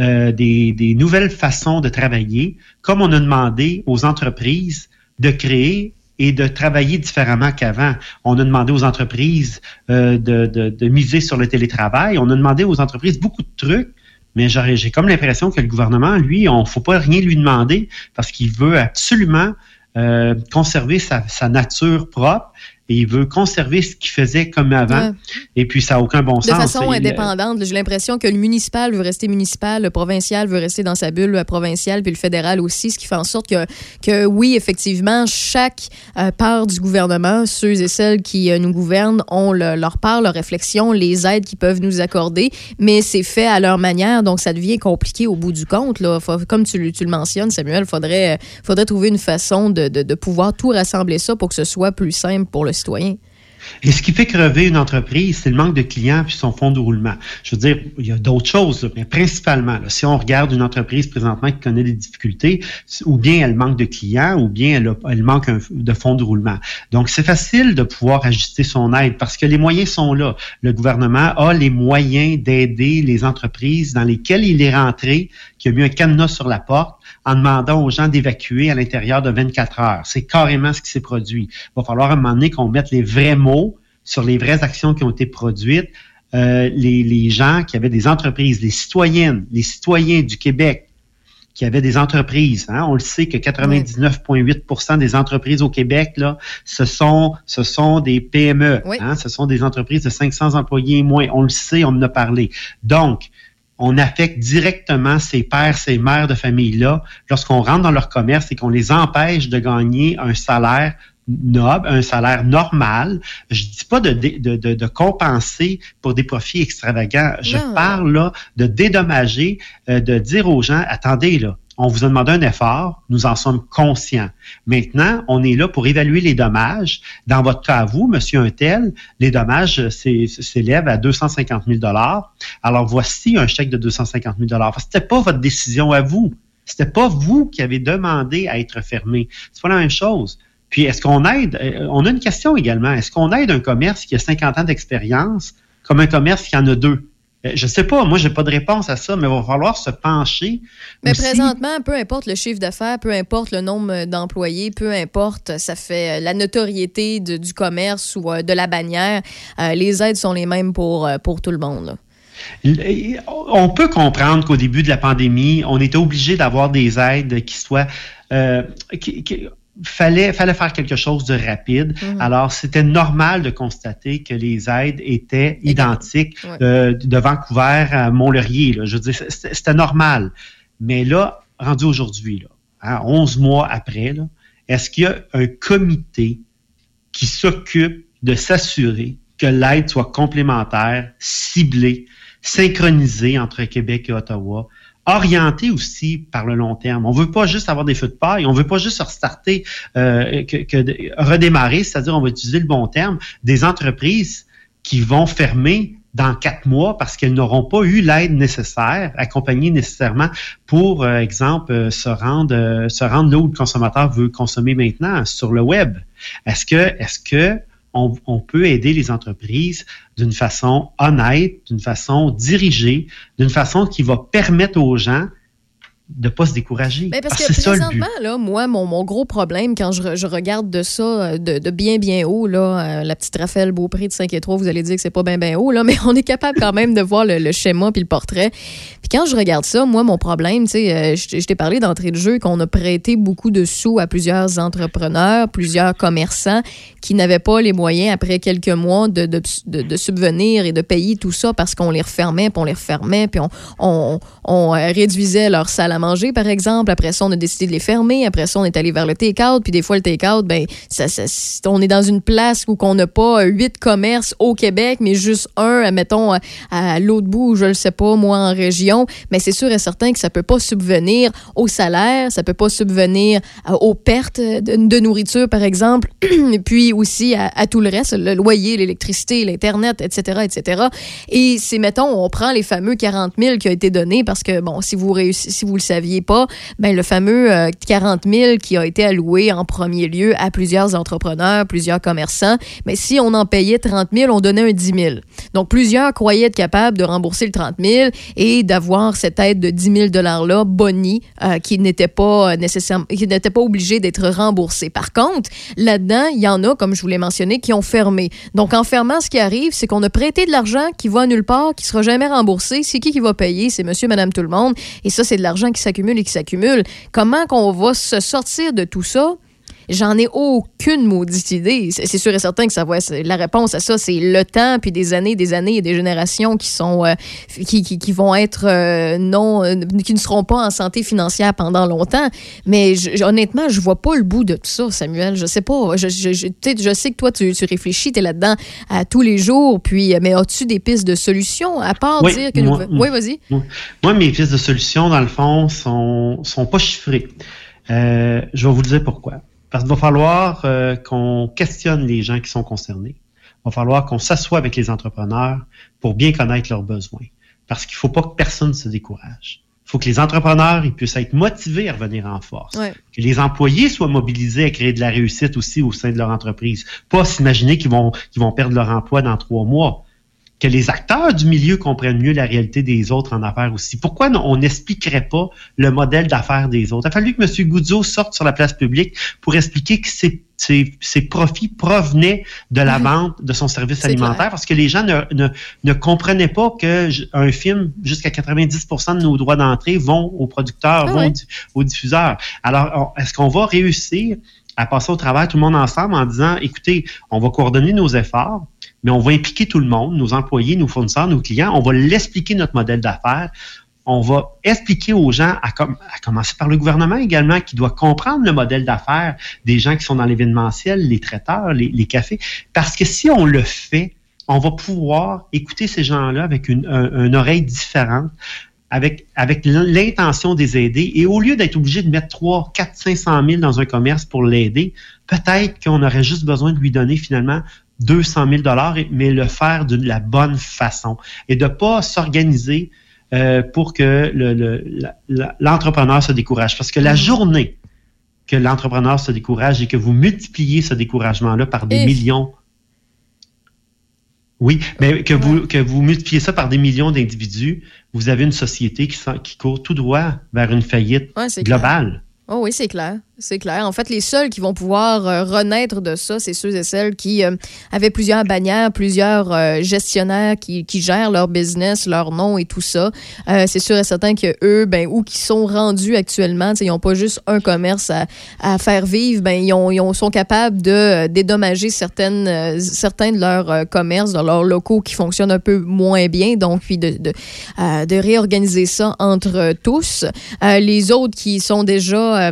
euh, des, des nouvelles façons de travailler, comme on a demandé aux entreprises de créer et de travailler différemment qu'avant. On a demandé aux entreprises euh, de, miser sur le télétravail. On a demandé aux entreprises beaucoup de trucs, mais j'ai comme l'impression que le gouvernement, lui, on ne faut pas rien lui demander parce qu'il veut absolument euh, conserver sa nature propre et il veut conserver ce qu'il faisait comme avant. Ouais. Et puis, ça n'a aucun bon De sens. façon Il- indépendante. J'ai l'impression que le municipal veut rester municipal, le provincial veut rester dans sa bulle euh, provinciale, puis le fédéral aussi, ce qui fait en sorte que, que oui, effectivement, chaque euh, part du gouvernement, ceux et celles qui euh, nous gouvernent, ont le- leur part, leur réflexion, les aides qu'ils peuvent nous accorder, mais c'est fait à leur manière, donc ça devient compliqué au bout du compte. Là. Faut- comme tu, le- tu le mentionnes, Samuel, il faudrait, faudrait trouver une façon de, de- de pouvoir tout rassembler ça pour que ce soit plus simple pour le citoyen. Et ce qui fait crever une entreprise, c'est le manque de clients puis son fonds de roulement. Je veux dire, il y a d'autres choses, mais principalement, si on regarde une entreprise présentement qui connaît des difficultés, ou bien elle manque de clients, ou bien elle, manque de fonds de roulement. Donc, c'est facile de pouvoir ajuster son aide parce que les moyens sont là. Le gouvernement a les moyens d'aider les entreprises dans lesquelles il est rentré, qui a mis un cadenas sur la porte en demandant aux gens d'évacuer à l'intérieur de 24 heures. C'est carrément ce qui s'est produit. Il va falloir à un moment donné qu'on mette les vrais mots sur les vraies actions qui ont été produites. Euh, les, les gens qui avaient des entreprises, les citoyennes, les citoyens du Québec qui avaient des entreprises. hein. On le sait que 99,8% des entreprises au Québec, là, ce sont, ce sont des PME. hein. Ce sont des entreprises de 500 employés et moins. On le sait, on en a parlé. Donc, on affecte directement ces pères, ces mères de famille-là lorsqu'on rentre dans leur commerce et qu'on les empêche de gagner un salaire noble, un salaire normal. Je dis pas de, de, de, de compenser pour des profits extravagants. Je parle là de dédommager, euh, de dire aux gens, attendez là, on vous a demandé un effort, nous en sommes conscients. Maintenant, on est là pour évaluer les dommages. Dans votre cas à vous, Monsieur Untel, les dommages euh, s'é- s'élèvent à 250 000 Alors voici un chèque de 250 000 C'était pas votre décision à vous. C'était pas vous qui avez demandé à être fermé. C'est pas la même chose. Puis est-ce qu'on aide euh, On a une question également. Est-ce qu'on aide un commerce qui a 50 ans d'expérience comme un commerce qui en a deux? Euh, Je sais pas. Moi, j'ai pas de réponse à ça, mais il va falloir se pencher. Mais aussi. présentement, peu importe le chiffre d'affaires, peu importe le nombre d'employés, peu importe, ça fait euh, la notoriété de- du commerce ou de la bannière, les aides sont les mêmes pour, pour tout le monde. là. On peut comprendre qu'au début de la pandémie, on était obligé d'avoir des aides qui soient. euh, qui- qui- fallait, fallait faire quelque chose de rapide. Mhm. Alors, c'était normal de constater que les aides étaient identiques Ouais. euh, de Vancouver à Mont-Laurier. là. Je veux dire, c'était c'était normal. Mais là, rendu aujourd'hui, là, hein, 11 mois après, là, est-ce qu'il y a un comité qui s'occupe de s'assurer que l'aide soit complémentaire, ciblée, synchronisée entre Québec et Ottawa? Orienté aussi par le long terme. On veut pas juste avoir des feux de paille, on veut pas juste restarter, euh, redémarrer, c'est-à-dire on va utiliser le bon terme, des entreprises qui vont fermer dans quatre mois parce qu'elles n'auront pas eu l'aide nécessaire, accompagnée nécessairement pour, euh, exemple, euh, se rendre, se rendre là où le consommateur veut consommer maintenant sur le web. Est-ce que, est-ce que on, peut aider les entreprises d'une façon honnête, d'une façon dirigée, d'une façon qui va permettre aux gens de pas se décourager. Ben, parce Parce que c'est ça présentement, là, moi, mon, mon gros problème, quand je, je regarde de ça euh, de, de bien, bien haut, là, euh, la petite Raphaël Beaupré de 5 et 3, vous allez dire que c'est pas bien, bien haut, là, mais on est capable quand même de voir le, le schéma puis le portrait. Puis quand je regarde ça, moi, mon problème, tu sais, euh, je, je t'ai parlé d'entrée de jeu qu'on a prêté beaucoup de sous à plusieurs entrepreneurs, plusieurs commerçants qui n'avaient pas les moyens, après quelques mois, de, de, de- subvenir et de payer tout ça parce qu'on les refermait, puis on les refermait, puis on, on, on, réduisait leur salle manger, par exemple. Après ça, on a décidé de les fermer. Après ça, on est allé vers le take-out. Puis des fois, le take-out, ben, ça, on est dans une place où qu'on n'a pas huit commerces au Québec, mais juste un, mettons, à, l'autre bout, je le sais pas, moi, en région. Mais c'est sûr et certain que ça peut pas subvenir au salaire, ça peut pas subvenir euh, aux pertes de, nourriture, par exemple, et puis aussi à, tout le reste, le loyer, l'électricité, l'Internet, etc., etc. Et c'est, mettons, on prend les fameux 40 000 qui ont été donnés parce que, bon, si vous réussi- si vous le saviez pas, ben, le fameux euh, 40 000 qui a été alloué en premier lieu à plusieurs entrepreneurs, plusieurs commerçants, mais si on en payait 30 000, on donnait un 10 000. Donc, plusieurs croyaient être capables de rembourser le 30 000 et d'avoir cette aide de 10 000 $-là, boni, euh, qui n'était pas euh, nécessairement, qui n'était pas obligé d'être remboursé. Par contre, là-dedans, il y en a, comme je vous l'ai mentionné, qui ont fermé. Donc, en fermant, ce qui arrive, c'est qu'on a prêté de l'argent qui va nulle part, qui sera jamais remboursé. C'est qui qui va payer? C'est monsieur, madame, tout le monde. Et ça, c'est de l'argent qui s'accumule et qui s'accumule. Comment qu'on va se sortir de tout ça? J'en ai aucune maudite idée. C'est sûr et certain que ça va. La réponse à ça, c'est le temps, puis des années, des années et des générations qui sont euh, qui, qui, qui vont être euh, non, euh, qui ne seront pas en santé financière pendant longtemps. Mais je- honnêtement, je vois pas le bout de tout ça, Samuel. Je sais pas. Je, je, je, je sais que toi, tu, tu réfléchis, tu es là-dedans à tous les jours. Puis, mais as-tu des pistes de solutions à part Oui, dire que moi- nous. Oui, vas-y. Moi, moi, mes pistes de solution, dans le fond, sont, sont pas chiffrées. Euh, je vais vous dire pourquoi. Parce qu'il va falloir euh, qu'on questionne les gens qui sont concernés. Il va falloir qu'on s'assoie avec les entrepreneurs pour bien connaître leurs besoins. Parce qu'il ne faut pas que personne se décourage. Il faut que les entrepreneurs ils puissent être motivés à revenir en force. Ouais. Que les employés soient mobilisés à créer de la réussite aussi au sein de leur entreprise. Pas s'imaginer qu'ils vont, qu'ils vont perdre leur emploi dans trois mois que les acteurs du milieu comprennent mieux la réalité des autres en affaires aussi. Pourquoi on n'expliquerait pas le modèle d'affaires des autres? Il a fallu que M. Goudzo sorte sur la place publique pour expliquer que ses, ses, ses profits provenaient de la vente de son service alimentaire clair. parce que les gens ne, ne, ne comprenaient pas que un film, jusqu'à 90% de nos droits d'entrée vont aux producteurs, Ah vont aux, di- aux diffuseurs. Alors, est-ce qu'on va réussir à passer au travail tout le monde ensemble en disant, écoutez, on va coordonner nos efforts, mais on va impliquer tout le monde, nos employés, nos fournisseurs, nos clients, on va l'expliquer notre modèle d'affaires. On va expliquer aux gens, à, com- à commencer par le gouvernement également, qui doit comprendre le modèle d'affaires des gens qui sont dans l'événementiel, les traiteurs, les, cafés. Parce que si on le fait, on va pouvoir écouter ces gens-là avec une, un- une oreille différente, avec, avec l'intention de les aider. Et au lieu d'être obligé de mettre 3, 4, 500 000 dans un commerce pour l'aider, peut-être qu'on aurait juste besoin de lui donner finalement 200 000 et- mais le faire de la bonne façon et de ne pas s'organiser euh, pour que le- le- l'entrepreneur se décourage. Parce que la journée que l'entrepreneur se décourage et que vous multipliez ce découragement-là par des Et- millions oui, mais que vous, que vous multipliez ça par des millions d'individus, vous avez une société qui, court tout droit vers une faillite Ouais, globale. Oh oui, c'est clair. C'est clair. En fait, les seuls qui vont pouvoir euh, renaître de ça, c'est ceux et celles qui euh, avaient plusieurs bannières, plusieurs euh, gestionnaires qui, qui gèrent leur business, leur nom et tout ça. Euh, c'est sûr et certain que eux, ben, où qui sont rendus actuellement, ils n'ont pas juste un commerce à, à faire vivre, ben, ils, ont, ils ont- sont capables de euh, dédommager certaines, certains de leurs commerces, de leurs locaux qui fonctionnent un peu moins bien, donc puis de, de, de réorganiser ça entre tous. Les autres qui sont déjà,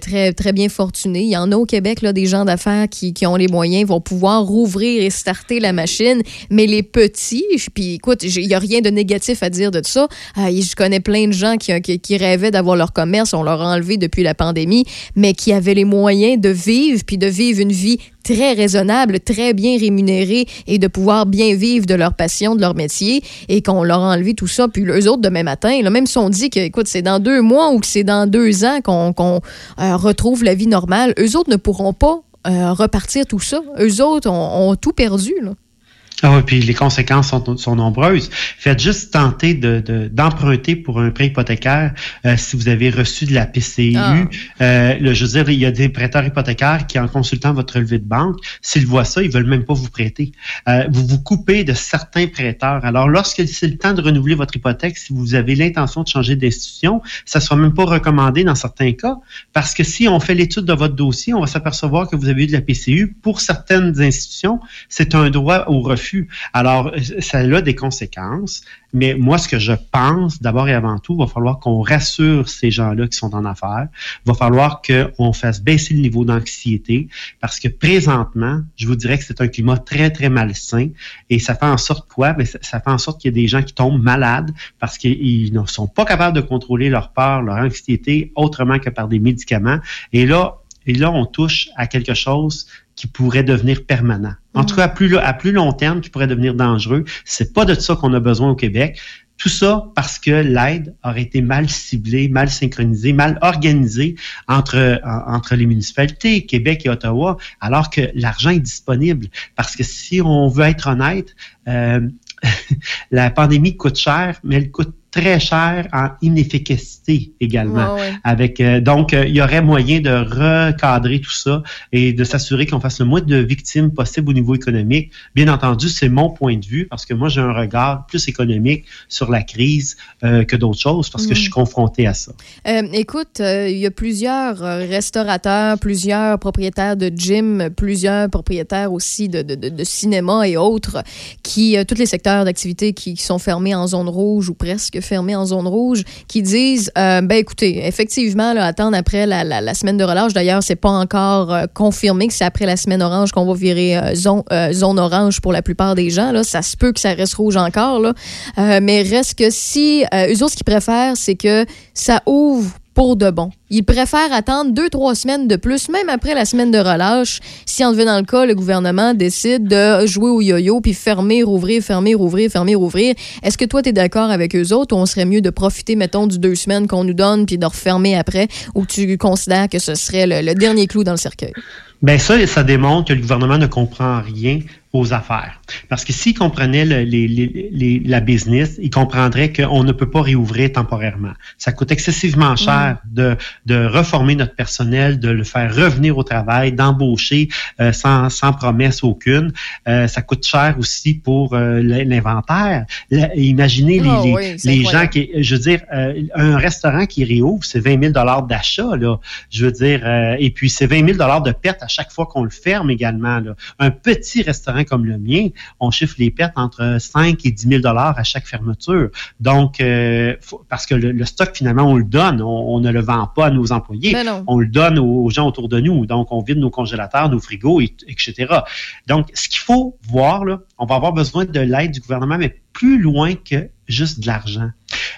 très très, très bien fortunés. Il y en a au Québec, là, des gens d'affaires qui, qui ont les moyens, vont pouvoir rouvrir et starter la machine. Mais les petits, puis écoute, il n'y a rien de négatif à dire de ça. Euh, je connais plein de gens qui, qui, qui rêvaient d'avoir leur commerce, on leur a enlevé depuis la pandémie, mais qui avaient les moyens de vivre, puis de vivre une vie très raisonnable, très bien rémunérée et de pouvoir bien vivre de leur passion, de leur métier et qu'on leur a tout ça. Puis eux autres, demain matin, même si on dit que, écoute, c'est dans deux mois ou que c'est dans deux ans qu'on euh, retrouve la vie normale, eux autres ne pourront pas euh, repartir tout ça. Eux autres ont, ont tout perdu. Ah oui, puis les conséquences sont, sont nombreuses. Faites juste tenter de- de- d'emprunter pour un prêt hypothécaire euh, si vous avez reçu de la PCU. Ah. Euh, le- je veux dire, il y a des prêteurs hypothécaires qui, en consultant votre relevé de banque, s'ils voient ça, ils veulent même pas vous prêter. Euh, vous vous coupez de certains prêteurs. Alors, lorsque c'est le temps de renouveler votre hypothèque, si vous avez l'intention de changer d'institution, ça sera même pas recommandé dans certains cas, parce que si on fait l'étude de votre dossier, on va s'apercevoir que vous avez eu de la PCU. Pour certaines institutions, c'est un droit au refus. Alors, ça a des conséquences, mais moi, ce que je pense, d'abord et avant tout, va falloir qu'on rassure ces gens-là qui sont en affaires. va falloir qu'on fasse baisser le niveau d'anxiété, parce que présentement, je vous dirais que c'est un climat très, très malsain, et ça fait en sorte quoi? Ben, ça, fait en sorte qu'il y a des gens qui tombent malades parce qu'ils ne sont pas capables de contrôler leur peur, leur anxiété, autrement que par des médicaments. Et là, on touche à quelque chose qui pourrait devenir permanent. En tout cas, à plus, à plus long terme, qui pourrait devenir dangereux. C'est pas de ça qu'on a besoin au Québec. Tout ça parce que l'aide aurait été mal ciblée, mal synchronisée, mal organisée entre, en- entre les municipalités, Québec et Ottawa, alors que l'argent est disponible. Parce que si on veut être honnête, euh, la pandémie coûte cher, mais elle coûte très cher en inefficacité également. Ouais. Avec euh, donc euh, il y aurait moyen de recadrer tout ça et de s'assurer qu'on fasse le moins de victimes possible au niveau économique. Bien entendu, c'est mon point de vue parce que moi j'ai un regard plus économique sur la crise euh, que d'autres choses parce que Mm. je suis confronté à ça. Écoute, il y a plusieurs restaurateurs, plusieurs propriétaires de gym, plusieurs propriétaires aussi de, de- de- de cinéma et autres, qui, tous les secteurs d'activité qui, qui sont fermés en zone rouge ou presque fermés en zone rouge, qui disent, euh, ben écoutez, effectivement, là, attendre après la, la- semaine de relâche, d'ailleurs, c'est pas encore euh, confirmé que c'est après la semaine orange qu'on va virer euh, zone, euh, zone orange pour la plupart des gens. Là. Ça se peut que ça reste rouge encore, là. Mais reste que si, eux autres, ce qu'ils préfèrent, c'est que ça ouvre pour de bon. Ils préfèrent attendre deux, trois semaines de plus, même après la semaine de relâche, si en devenant le cas, le gouvernement décide de jouer au yo-yo, puis fermer, rouvrir, fermer, rouvrir, fermer, rouvrir. Est-ce que toi, tu es d'accord avec eux autres ou on serait mieux de profiter, mettons, du deux semaines qu'on nous donne, puis de refermer après, ou tu considères que ce serait le, le dernier clou dans le cercueil? Ben ça, ça démontre que le gouvernement ne comprend rien aux affaires. Parce que s'il comprenait le- les- les- les- la business, il comprendrait qu'on ne peut pas réouvrir temporairement. Ça coûte excessivement cher de, de reformer notre personnel, de le faire revenir au travail, d'embaucher euh, sans, sans promesse aucune. Euh, ça coûte cher aussi pour euh, l'inventaire. Imaginez les, Ah les- oui, c'est les gens qui, je veux dire, un restaurant qui réouvre, c'est 20 000 d'achat, là. Je veux dire, et puis c'est 20 000 de pertes à chaque fois qu'on le ferme également, là. Un petit restaurant comme le mien, on chiffre les pertes entre 5 et 10 000 à chaque fermeture. Donc, euh, faut- parce que le, le stock, finalement, on le donne. On, on ne le vend pas à nos employés. Non. On le donne aux, aux gens autour de nous. Donc, on vide nos congélateurs, nos frigos, et- etc. Donc, ce qu'il faut voir, là, on va avoir besoin de l'aide du gouvernement, mais plus loin que juste de l'argent.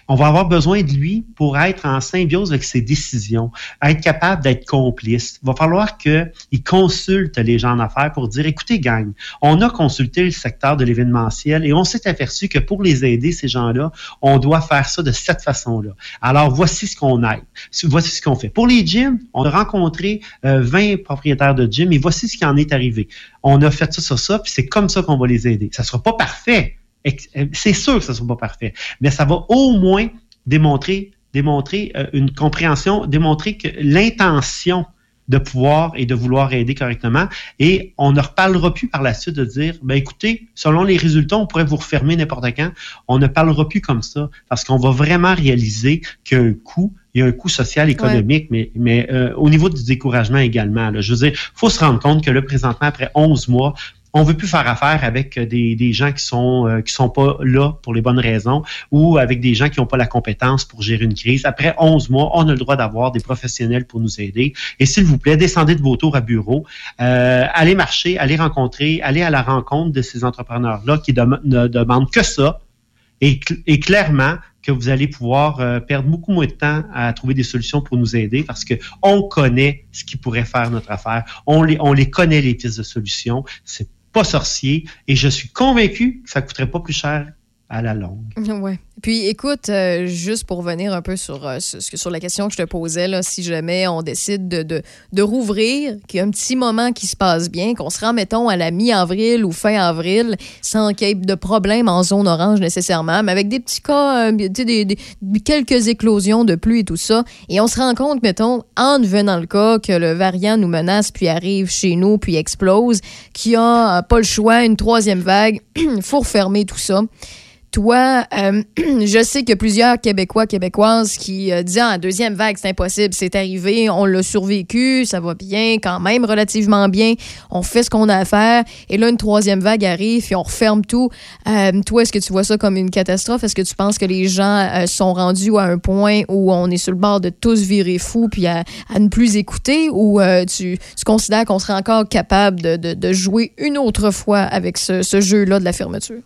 On va avoir besoin de lui pour être en symbiose avec ses décisions, être capable d'être complice. Il va falloir qu'il consulte les gens en affaires pour dire, écoutez, gang, on a consulté le secteur de l'événementiel et on s'est aperçu que pour les aider, ces gens-là, on doit faire ça de cette façon-là. Alors, voici ce qu'on aide. Voici ce qu'on fait. Pour les gyms, on a rencontré euh, 20 propriétaires de gyms et voici ce qui en est arrivé. On a fait ça, ça, ça, puis c'est comme ça qu'on va les aider. Ça sera pas parfait. Euh, C'est sûr que ça sera pas parfait, mais ça va au moins démontrer, démontrer euh, une compréhension, démontrer que l'intention de pouvoir et de vouloir aider correctement. Et on ne reparlera plus par la suite de dire, ben écoutez, selon les résultats, on pourrait vous refermer n'importe quand. On ne parlera plus comme ça parce qu'on va vraiment réaliser qu'il y a un coût, il y a un coût social, économique, mais, mais euh, au niveau du découragement également. là. je veux dire, faut se rendre compte que là, présentement, après 11 mois, on veut plus faire affaire avec des, des gens qui sont euh, sont pas là pour les bonnes raisons ou avec des gens qui n'ont pas la compétence pour gérer une crise. Après 11 mois, on a le droit d'avoir des professionnels pour nous aider. Et s'il vous plaît, descendez de vos tours à bureau, euh, allez marcher, allez rencontrer, allez à la rencontre de ces entrepreneurs-là qui ne demandent que ça. Et, cl- et clairement que vous allez pouvoir euh, perdre beaucoup moins de temps à trouver des solutions pour nous aider parce que on connaît ce qui pourrait faire notre affaire. On les, on les connaît, les pistes de solutions. Pas sorcier. Et je suis convaincu que ça coûterait pas plus cher à la longue. Puis écoute, euh, juste pour revenir un peu sur, euh, sur, la question que je te posais, là, si jamais on décide de, de, rouvrir, qu'il y a un petit moment qui se passe bien, qu'on se rend, mettons, à la mi-avril ou fin avril, sans qu'il y ait de problème en zone orange nécessairement, mais avec des petits cas, euh, quelques éclosions de pluie et tout ça, et on se rend compte, mettons, en devenant le cas que le variant nous menace, puis arrive chez nous, puis explose, qu'il n'y a pas le choix, une troisième vague, faut refermer tout ça. Toi, euh, je sais qu'il y a plusieurs Québécois, Québécoises qui euh, disent Ah, deuxième vague, c'est impossible, c'est arrivé, on l'a survécu, ça va bien, quand même relativement bien, on fait ce qu'on a à faire, et là, une troisième vague arrive, et on referme tout. Euh, toi, est-ce que tu vois ça comme une catastrophe? Est-ce que tu penses que les gens sont rendus à un point où on est sur le bord de tous virer fou puis à, ne plus écouter, ou tu, considères qu'on serait encore capable de, jouer une autre fois avec ce jeu-là de la fermeture?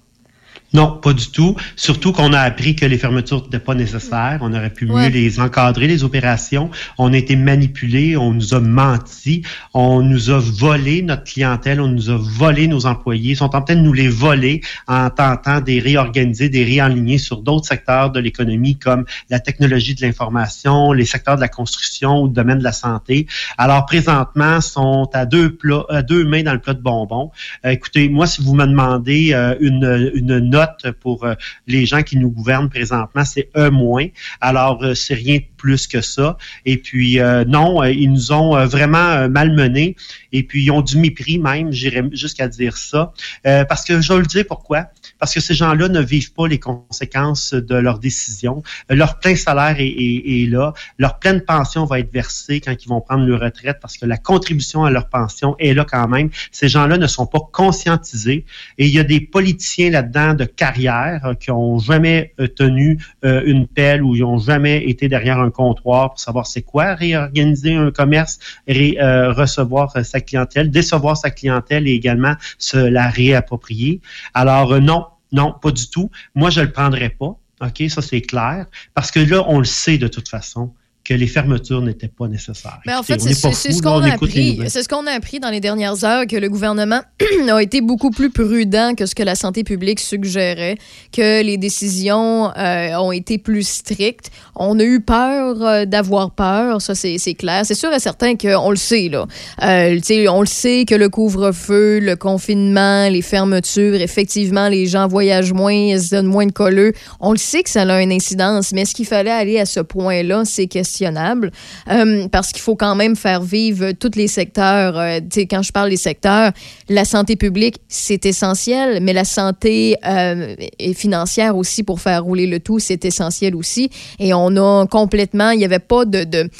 Non, pas du tout. Surtout qu'on a appris que les fermetures n'étaient pas nécessaires. On aurait pu mieux les encadrer, les opérations. On a été manipulés, on nous a menti, on nous a volé notre clientèle, on nous a volé nos employés. Ils sont en train de nous les voler en tentant de les réorganiser, de les réaligner sur d'autres secteurs de l'économie comme la technologie de l'information, les secteurs de la construction ou le domaine de la santé. Alors présentement, sont à deux plats, à deux mains dans le plat de bonbons. Euh, écoutez, moi, si vous me demandez euh, une, une note pour euh, les gens qui nous gouvernent présentement, c'est moins. Alors, euh, c'est rien plus que ça. Et puis, euh, non, euh, ils nous ont euh, vraiment malmenés. Et puis, ils ont du mépris même, j'irais jusqu'à dire ça. Parce que je vais le dire pourquoi. Parce que ces gens-là ne vivent pas les conséquences de leurs décisions. Leur plein salaire est, là. Leur pleine pension va être versée quand ils vont prendre leur retraite parce que la contribution à leur pension est là quand même. Ces gens-là ne sont pas conscientisés. Et il y a des politiciens là-dedans de carrière qui ont jamais tenu une pelle ou ils ont jamais été derrière un comptoir pour savoir c'est quoi réorganiser un commerce, euh, recevoir euh, sa clientèle, décevoir sa clientèle et également se la réapproprier. Alors euh, non, non, pas du tout. Moi, je le prendrais pas. OK, ça c'est clair. Parce que là, on le sait de toute façon que les fermetures n'étaient pas nécessaires. Mais en fait, c'est ce qu'on on a appris. C'est ce qu'on a appris dans les dernières heures que le gouvernement a été beaucoup plus prudent que ce que la santé publique suggérait, que les décisions euh, ont été plus strictes. On a eu peur euh, d'avoir peur, ça c'est c'est clair. C'est sûr et certain qu'on le sait là. Euh, on le sait que le couvre-feu, le confinement, les fermetures, effectivement, les gens voyagent moins, ils se donnent moins de colleux. On le sait que ça a une incidence, mais est-ce qu'il fallait aller à ce point-là, c'est Euh, parce qu'il faut quand même faire vivre tous les secteurs. Euh, quand je parle des secteurs, la santé publique, c'est essentiel, mais la santé euh, et financière aussi pour faire rouler le tout, c'est essentiel aussi. Et on a complètement, il n'y avait pas de, de,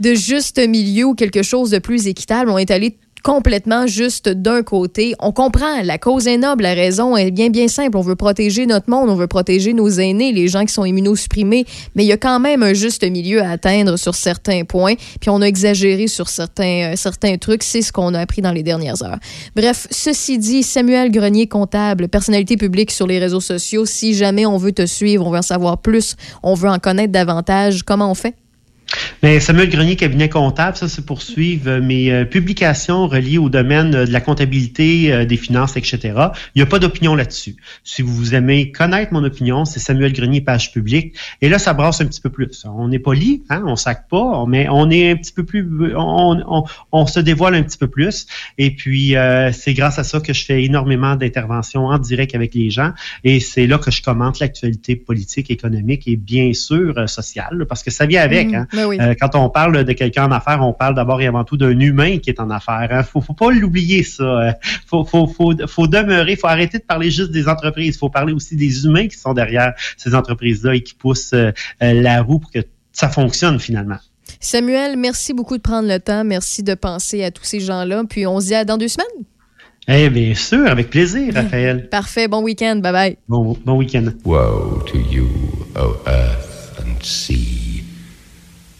de juste milieu ou quelque chose de plus équitable. On est allé complètement juste d'un côté. On comprend, la cause est noble, la raison est bien, bien simple. On veut protéger notre monde, on veut protéger nos aînés, les gens qui sont immunosupprimés, mais il y a quand même un juste milieu à atteindre sur certains points, puis on a exagéré sur certains, euh, certains trucs, c'est ce qu'on a appris dans les dernières heures. Bref, ceci dit, Samuel Grenier, comptable, personnalité publique sur les réseaux sociaux, si jamais on veut te suivre, on veut en savoir plus, on veut en connaître davantage, comment on fait? Mais Samuel Grenier, cabinet comptable, ça, c'est pour suivre euh, mes euh, publications reliées au domaine euh, de la comptabilité, euh, des finances, etc. Il n'y a pas d'opinion là-dessus. Si vous aimez connaître mon opinion, c'est Samuel Grenier, page publique. Et là, ça brasse un petit peu plus. On n'est pas lit, hein, on sac pas, mais on est un petit peu plus, on, on, on se dévoile un petit peu plus. Et puis, euh, c'est grâce à ça que je fais énormément d'interventions en direct avec les gens. Et c'est là que je commente l'actualité politique, économique et bien sûr euh, sociale, parce que ça vient avec. Mhm. hein. Ben oui. Euh, quand on parle de quelqu'un en affaires, on parle d'abord et avant tout d'un humain qui est en affaires. Hein. Faut, faut pas l'oublier ça. Euh, Faut, faut, faut, faut demeurer, faut arrêter de parler juste des entreprises. Faut parler aussi des humains qui sont derrière ces entreprises-là et qui poussent euh, la roue pour que ça fonctionne finalement. Samuel, merci beaucoup de prendre le temps. Merci de penser à tous ces gens-là. Puis on se dit à dans deux semaines. Eh bien sûr, avec plaisir, Raphaël. Parfait, bon week-end, bye bye. Bon, bon week-end. Woe to you, O earth and sea,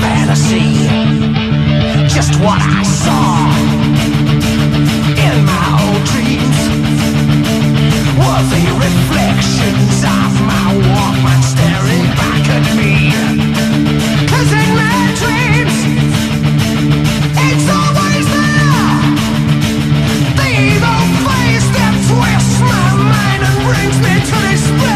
fantasy? Just what I saw in my old dreams were the reflections of my Walkman staring back at me. 'Cause in my dreams, it's always there. The evil face that twists my mind and brings me to despair.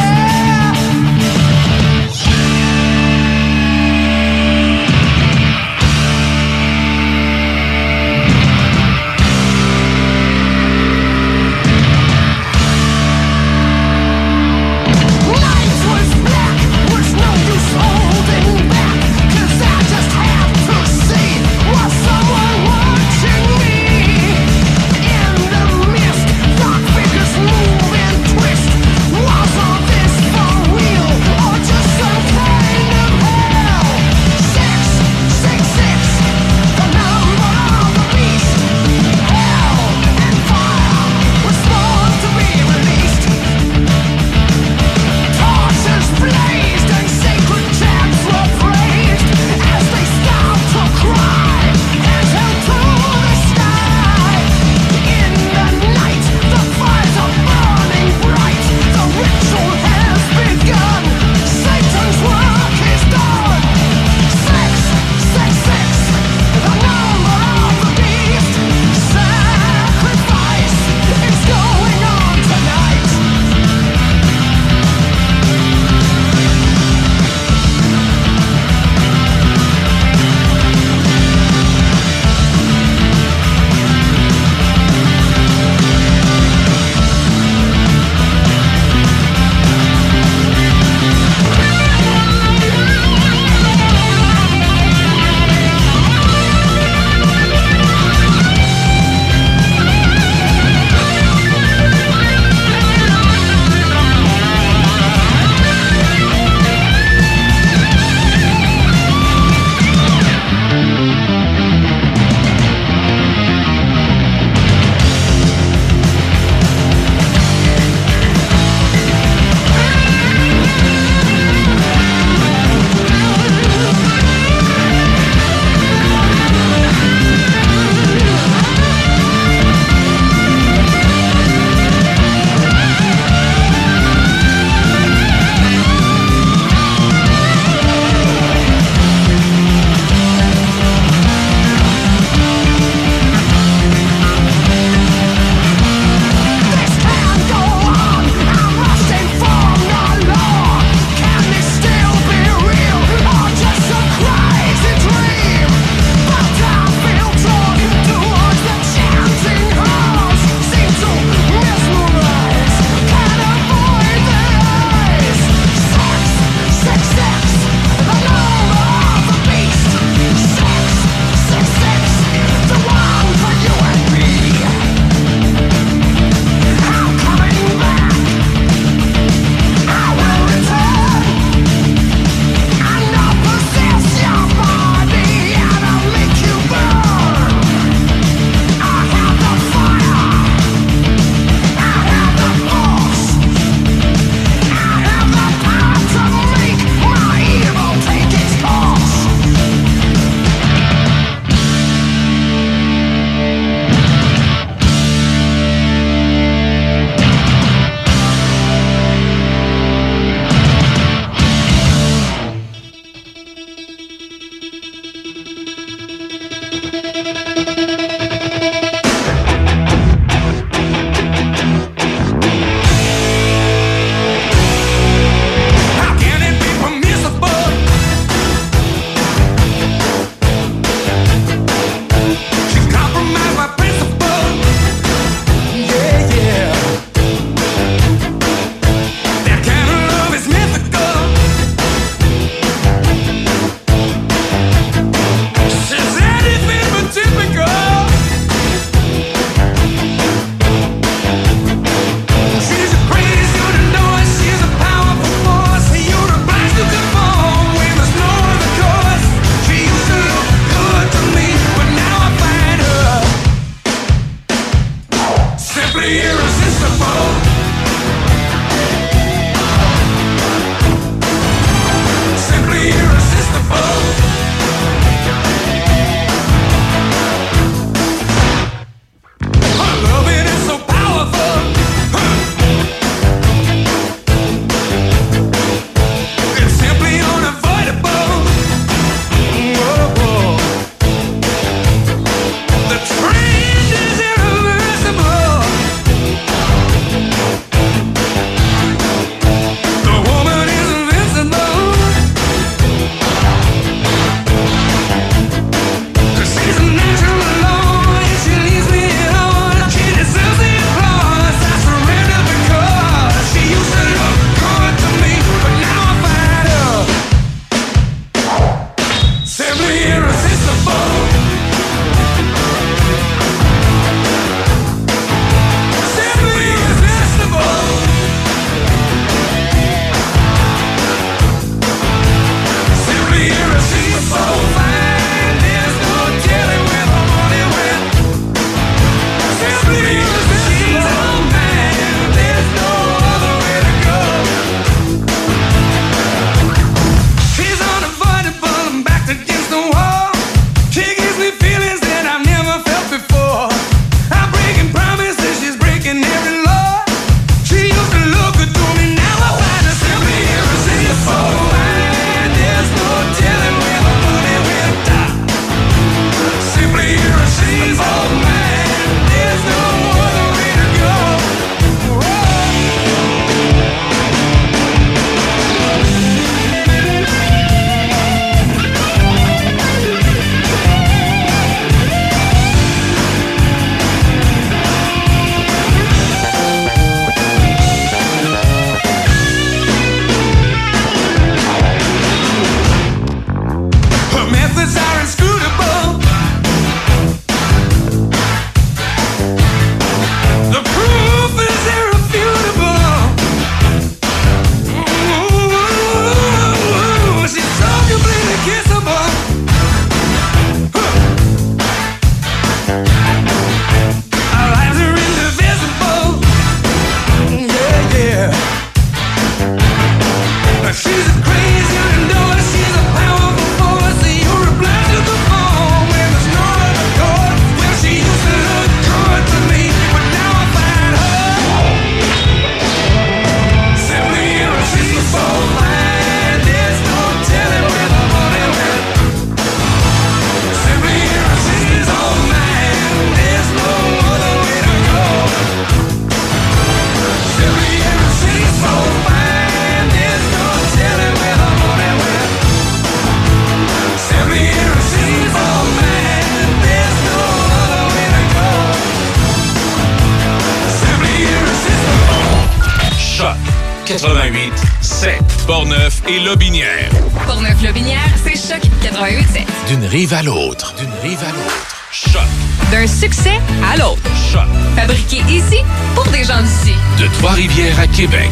à l'autre. D'une rive à l'autre. Choc. D'un succès à l'autre. Choc. Fabriqué ici pour des gens d'ici. De Trois-Rivières à Québec,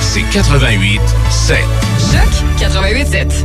c'est 88 7. Choc 88 7.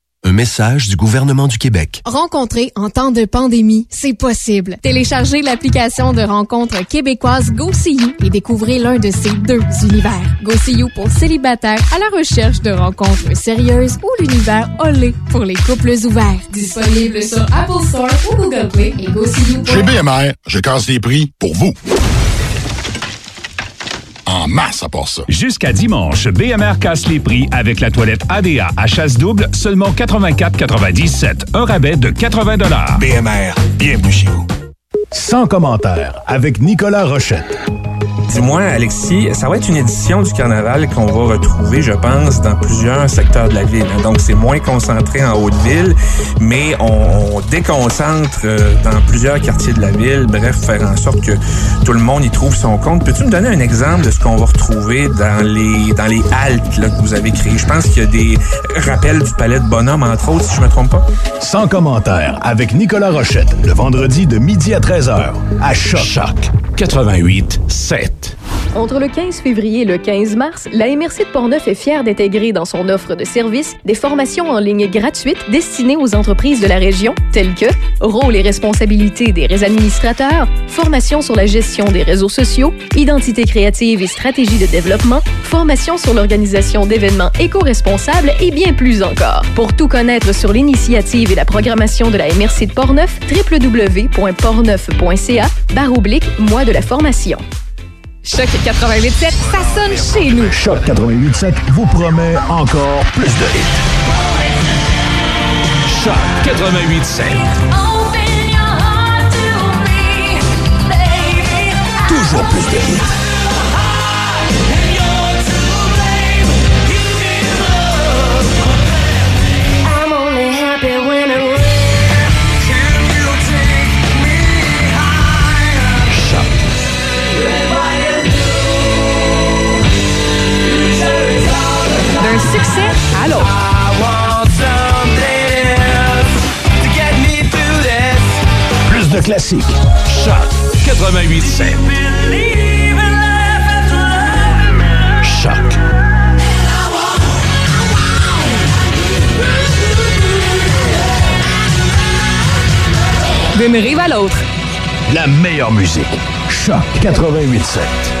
Un message du gouvernement du Québec. Rencontrer en temps de pandémie, c'est possible. Téléchargez l'application de rencontre québécoise GoSeeYou et découvrez l'un de ces deux univers. GoSeeYou pour célibataires à la recherche de rencontres sérieuses ou l'univers Olé pour les couples ouverts. Disponible sur Apple Store ou Google Play et Chez BMR, je casse les prix pour vous. En masse à part ça. Jusqu'à dimanche, BMR casse les prix avec la toilette ADA à chasse double, seulement 84,97. Un rabais de 80 BMR, bienvenue chez vous. Sans commentaire, avec Nicolas Rochette. Dis-moi, Alexis, ça va être une édition du carnaval qu'on va retrouver, je pense, dans plusieurs secteurs de la ville. Donc, c'est moins concentré en Haute-Ville, mais on, on déconcentre euh, dans plusieurs quartiers de la ville. Bref, faire en sorte que tout le monde y trouve son compte. Peux-tu me donner un exemple de ce qu'on va retrouver dans les dans les haltes là, que vous avez créées? Je pense qu'il y a des rappels du Palais de Bonhomme, entre autres, si je me trompe pas. Sans commentaire, avec Nicolas Rochette, le vendredi de midi à 13h, à Choc. 88 7. Entre le 15 février et le 15 mars, la MRC de Portneuf est fière d'intégrer dans son offre de services des formations en ligne gratuites destinées aux entreprises de la région, telles que rôle et responsabilités des administrateurs, formation sur la gestion des réseaux sociaux, identité créative et stratégie de développement, formation sur l'organisation d'événements éco-responsables et bien plus encore. Pour tout connaître sur l'initiative et la programmation de la MRC de Portneuf, www.portneuf.ca barre oblique mois de la formation. Choc 88.7, ça sonne chez nous. Choc 88.7 vous promet encore plus de hits. Choc 88 7. Toujours plus de hits. D'un succès? À l'autre. Plus de classiques. Choc 88 7. Choc. D'une rive à l'autre. La meilleure musique. Choc 88.7.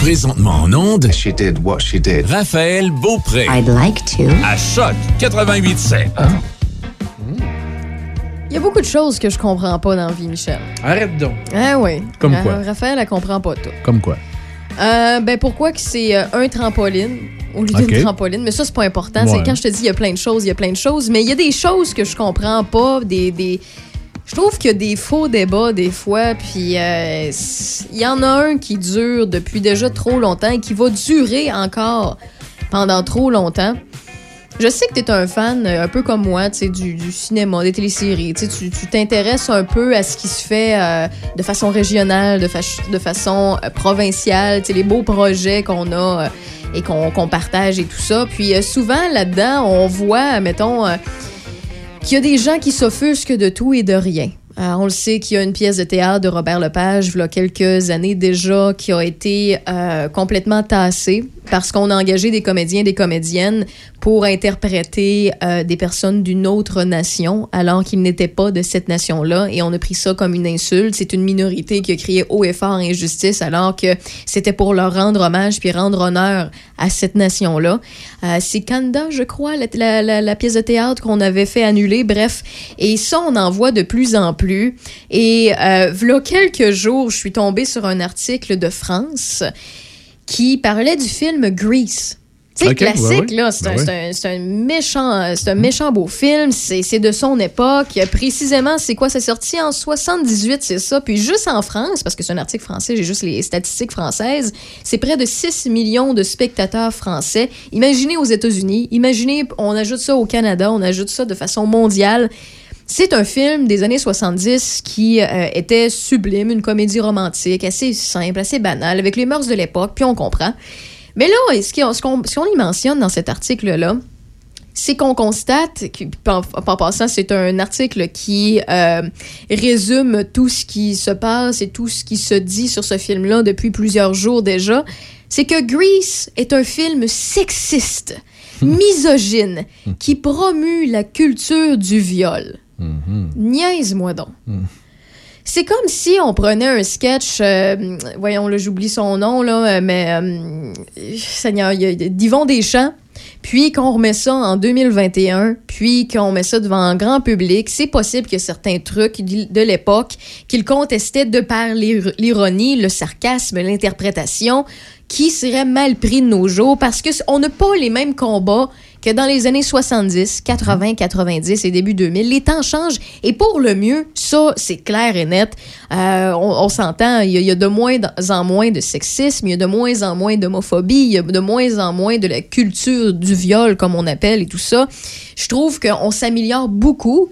Présentement en onde. She did what she did. Raphaël Beaupré. I'd like to. À Choc 88 7. Il y a beaucoup de choses que je comprends pas dans la vie, Michel. Arrête donc. Ah oui. Comme Euh, quoi? Raphaël, elle comprend pas tout. Comme quoi? Euh, ben pourquoi que c'est euh, un trampoline au lieu d'une Ok. trampoline? Mais ça, c'est pas important. Ouais. C'est quand je te dis il y a plein de choses, il y a plein de choses. Mais il y a des choses que je comprends pas, des. des... Je trouve qu'il y a des faux débats des fois, puis euh, il y en a un qui dure depuis déjà trop longtemps et qui va durer encore pendant trop longtemps. Je sais que tu es un fan, euh, un peu comme moi, du, du cinéma, des téléséries. Tu t'intéresses un peu à ce qui se fait euh, de façon régionale, de, fa- de façon euh, provinciale, les beaux projets qu'on a et qu'on partage et tout ça. Puis souvent, là-dedans, on voit, mettons, qu'il y a des gens qui s'offusquent de tout et de rien. Euh, on le sait qu'il y a une pièce de théâtre de Robert Lepage, il y a quelques années déjà, qui a été euh, complètement tassée. Parce qu'on a engagé des comédiens, des comédiennes pour interpréter euh, des personnes d'une autre nation alors qu'ils n'étaient pas de cette nation-là et on a pris ça comme une insulte. C'est une minorité qui a crié haut et fort injustice alors que c'était pour leur rendre hommage puis rendre honneur à cette nation-là. Euh, c'est Kanda, je crois, la, la- pièce de théâtre qu'on avait fait annuler. Bref, et ça, on en voit de plus en plus. Et euh, v'là quelques jours, je suis tombée sur un article de France qui parlait du film Grease. Sais, Ok, classique, ouais, ouais. là, c'est Ben un, ouais. c'est un- c'est un méchant, c'est un méchant beau film. C'est c'est de son époque. Précisément, c'est quoi? C'est sorti en 78, c'est ça. Puis juste en France, parce que c'est un article français, j'ai juste les statistiques françaises, c'est près de 6 millions de spectateurs français. Imaginez aux États-Unis, imaginez, on ajoute ça au Canada, on ajoute ça de façon mondiale. C'est un film des années 70 qui euh, était sublime, une comédie romantique, assez simple, assez banale, avec les mœurs de l'époque, puis on comprend. Mais là, ce qu'on y mentionne dans cet article-là, c'est qu'on constate, en, en passant, c'est un article qui euh, résume tout ce qui se passe et tout ce qui se dit sur ce film-là depuis plusieurs jours déjà, c'est que Grease est un film sexiste, misogyne, qui promue la culture du viol. Niaise-moi donc. C'est comme si on prenait un sketch, euh, voyons, là, j'oublie son nom, là, euh, mais, euh, Seigneur, il y a d'Yvon Deschamps, puis qu'on remet ça en 2021, puis qu'on met ça devant un grand public. C'est possible que certains trucs de l'époque qu'il contestait de par l'ir- l'ironie, le sarcasme, l'interprétation, qui seraient mal pris de nos jours parce que on n'a pas les mêmes combats que dans les années 70, 80, 90 et début 2000. Les temps changent et pour le mieux, ça, c'est clair et net. Euh, on s'entend, il y, y a de moins en moins de sexisme, il y a de moins en moins d'homophobie, il y a de moins en moins de la culture du viol, comme on appelle, et tout ça. Je trouve qu'on s'améliore beaucoup.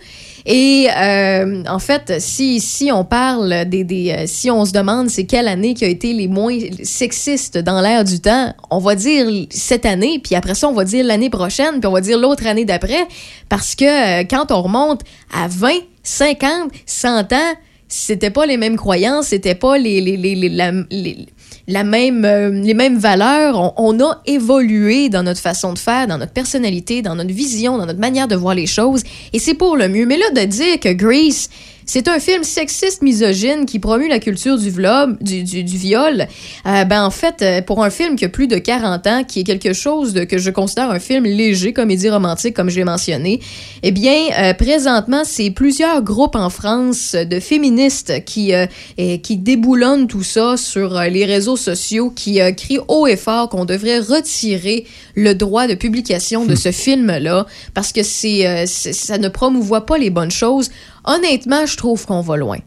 Et euh, en fait, si, si on parle des, des euh, si on se demande c'est quelle année qui a été les moins sexistes dans l'ère du temps, on va dire cette année, puis après ça on va dire l'année prochaine, puis on va dire l'autre année d'après, parce que euh, quand on remonte à 20, 50, 100 ans, c'était pas les mêmes croyances, c'était pas les, les, les, les- euh, les mêmes valeurs. On, on a évolué dans notre façon de faire, dans notre personnalité, dans notre vision, dans notre manière de voir les choses. Et c'est pour le mieux. Mais là, de dire que Grease, c'est un film sexiste, misogyne qui promue la culture du, vlog, du, du, du viol. Euh, ben en fait, euh, pour un film qui a plus de 40 ans, qui est quelque chose de, que je considère un film léger, comédie romantique, comme je l'ai mentionné, eh bien, euh, présentement, c'est plusieurs groupes en France de féministes qui, euh, et qui déboulonnent tout ça sur les réseaux sociaux, qui crient haut et fort qu'on devrait retirer le droit de publication de ce film-là parce que c'est, c'est- ça ne promouvoit pas les bonnes choses. Honnêtement, je trouve qu'on va loin.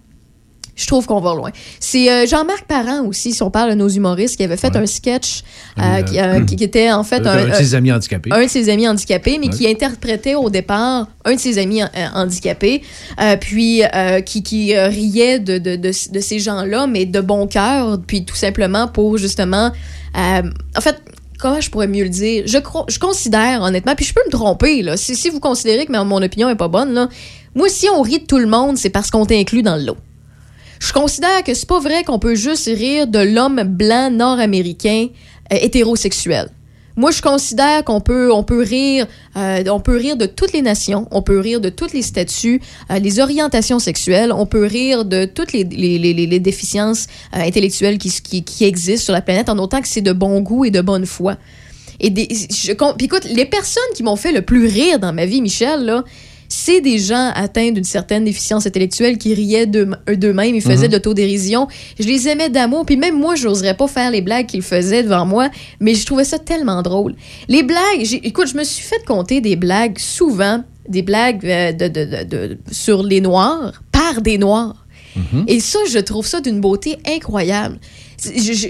Je trouve qu'on va loin. C'est euh, Jean-Marc Parent aussi, si on parle de nos humoristes, qui avait fait un sketch euh, qui, euh, qui- était en fait Un de ses amis handicapés. un de ses amis handicapés, mais Ouais. qui interprétait au départ un de ses amis handicapés, puis qui, qui riait de, de, de, de ces gens-là, mais de bon cœur, puis tout simplement pour justement... en fait, comment je pourrais mieux le dire? Je, je considère, honnêtement, puis je peux me tromper, là, si, si vous considérez que mon opinion est pas bonne, là, moi, si on rit de tout le monde, c'est parce qu'on t'inclut dans le lot. Je considère que c'est pas vrai qu'on peut juste rire de l'homme blanc nord-américain euh, hétérosexuel. Moi, je considère qu'on peut, on peut rire, euh, on peut rire de toutes les nations, on peut rire de tous les statuts, euh, les orientations sexuelles, on peut rire de toutes les, déficiences intellectuelles qui, existent sur la planète, en autant que c'est de bon goût et de bonne foi. Et des, je, écoute, les personnes qui m'ont fait le plus rire dans ma vie, Michel, là, c'est des gens atteints d'une certaine déficience intellectuelle qui riaient d'eux- d'eux-mêmes, ils faisaient Mhm. de l'autodérision. Je les aimais d'amour, puis même moi, j'oserais pas faire les blagues qu'ils faisaient devant moi, mais je trouvais ça tellement drôle. Les blagues, écoute, je me suis fait compter des blagues souvent, des blagues euh, de, de- de- de- sur les Noirs, par des Noirs. Et ça, je trouve ça d'une beauté incroyable.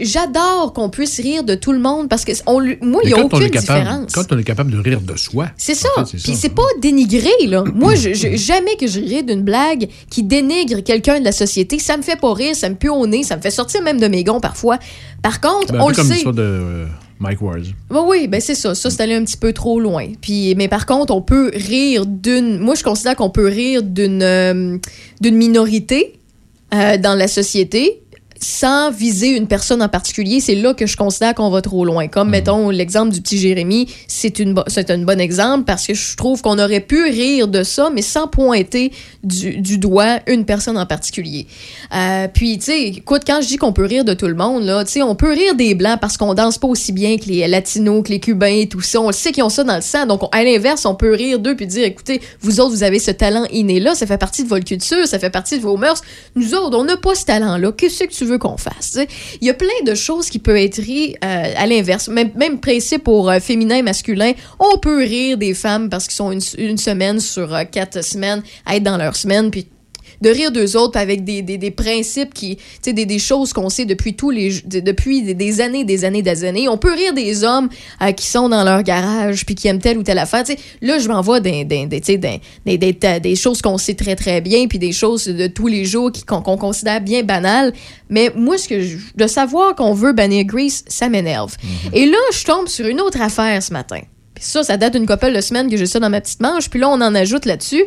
J'adore qu'on puisse rire de tout le monde parce que on, moi, il n'y a aucune capable- différence. Quand on est capable de rire de soi. C'est ça. Fait, Puis c'est pas dénigré, là. Moi, je, je- jamais que je rirais d'une blague qui dénigre quelqu'un de la société. Ça me fait pas rire, ça me pue au nez, ça me fait sortir même de mes gonds parfois. Par contre, Ben, on le comme sait. de euh, Mike Ward. Oui, oui, ben c'est ça. Ça, c'est allé un petit peu trop loin. Puis, mais par contre, on peut rire d'une. Moi, je considère qu'on peut rire d'une euh, d'une minorité euh, dans la société sans viser une personne en particulier, c'est là que je considère qu'on va trop loin. Comme, mettons, l'exemple du petit Jérémy, c'est une c'est un bon exemple parce que je trouve qu'on aurait pu rire de ça, mais sans pointer du, du doigt une personne en particulier. Euh, puis, tu sais, écoute, quand je dis qu'on peut rire de tout le monde, là, tu sais, on peut rire des Blancs parce qu'on danse pas aussi bien que les Latinos, que les Cubains et tout ça. On le sait qu'ils ont ça dans le sang. Donc, on- à l'inverse, on peut rire d'eux puis dire, écoutez, vous autres, vous avez ce talent inné-là, ça fait partie de votre culture, ça fait partie de vos mœurs. Nous autres, on n'a pas ce talent-là. Qu'est-ce que tu veux qu'on fasse? Il y a plein de choses qui peuvent être ri euh, à l'inverse. Même, même principe pour euh, féminin et masculin. On peut rire des femmes parce qu'ils sont une, une semaine sur euh, quatre semaines à être dans leur semaine, puis de rire d'eux autres puis avec des, des, des principes qui tu sais des, des choses qu'on sait depuis tous les de- depuis des, des années des années des années. On peut rire des hommes euh, qui sont dans leur garage puis qui aiment telle ou telle affaire. Tu sais là je m'envoie des des des, tu sais, des, des, des, ta- des choses qu'on sait très très bien puis des choses de tous les jours qu'on qu'on considère bien banales. Mais moi ce que je- de savoir qu'on veut bannir Grease ça m'énerve. Et là je tombe sur une autre affaire ce matin. Puis ça ça date d'une couple de semaines que j'ai ça dans ma petite manche puis là on en ajoute là-dessus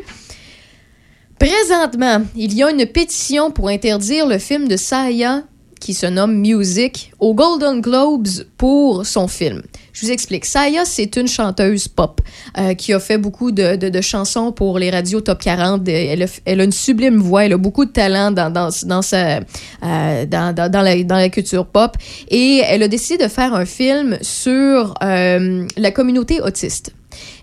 Présentement, il y a une pétition pour interdire le film de Saya qui se nomme Music aux Golden Globes pour son film. Je vous explique. Saya, c'est une chanteuse pop euh, qui a fait beaucoup de, de- chansons pour les radios top 40. Elle a, une sublime voix, elle a beaucoup de talent dans, dans, dans, sa, euh, dans, dans la, dans la culture pop. Et elle a décidé de faire un film sur euh, la communauté autiste.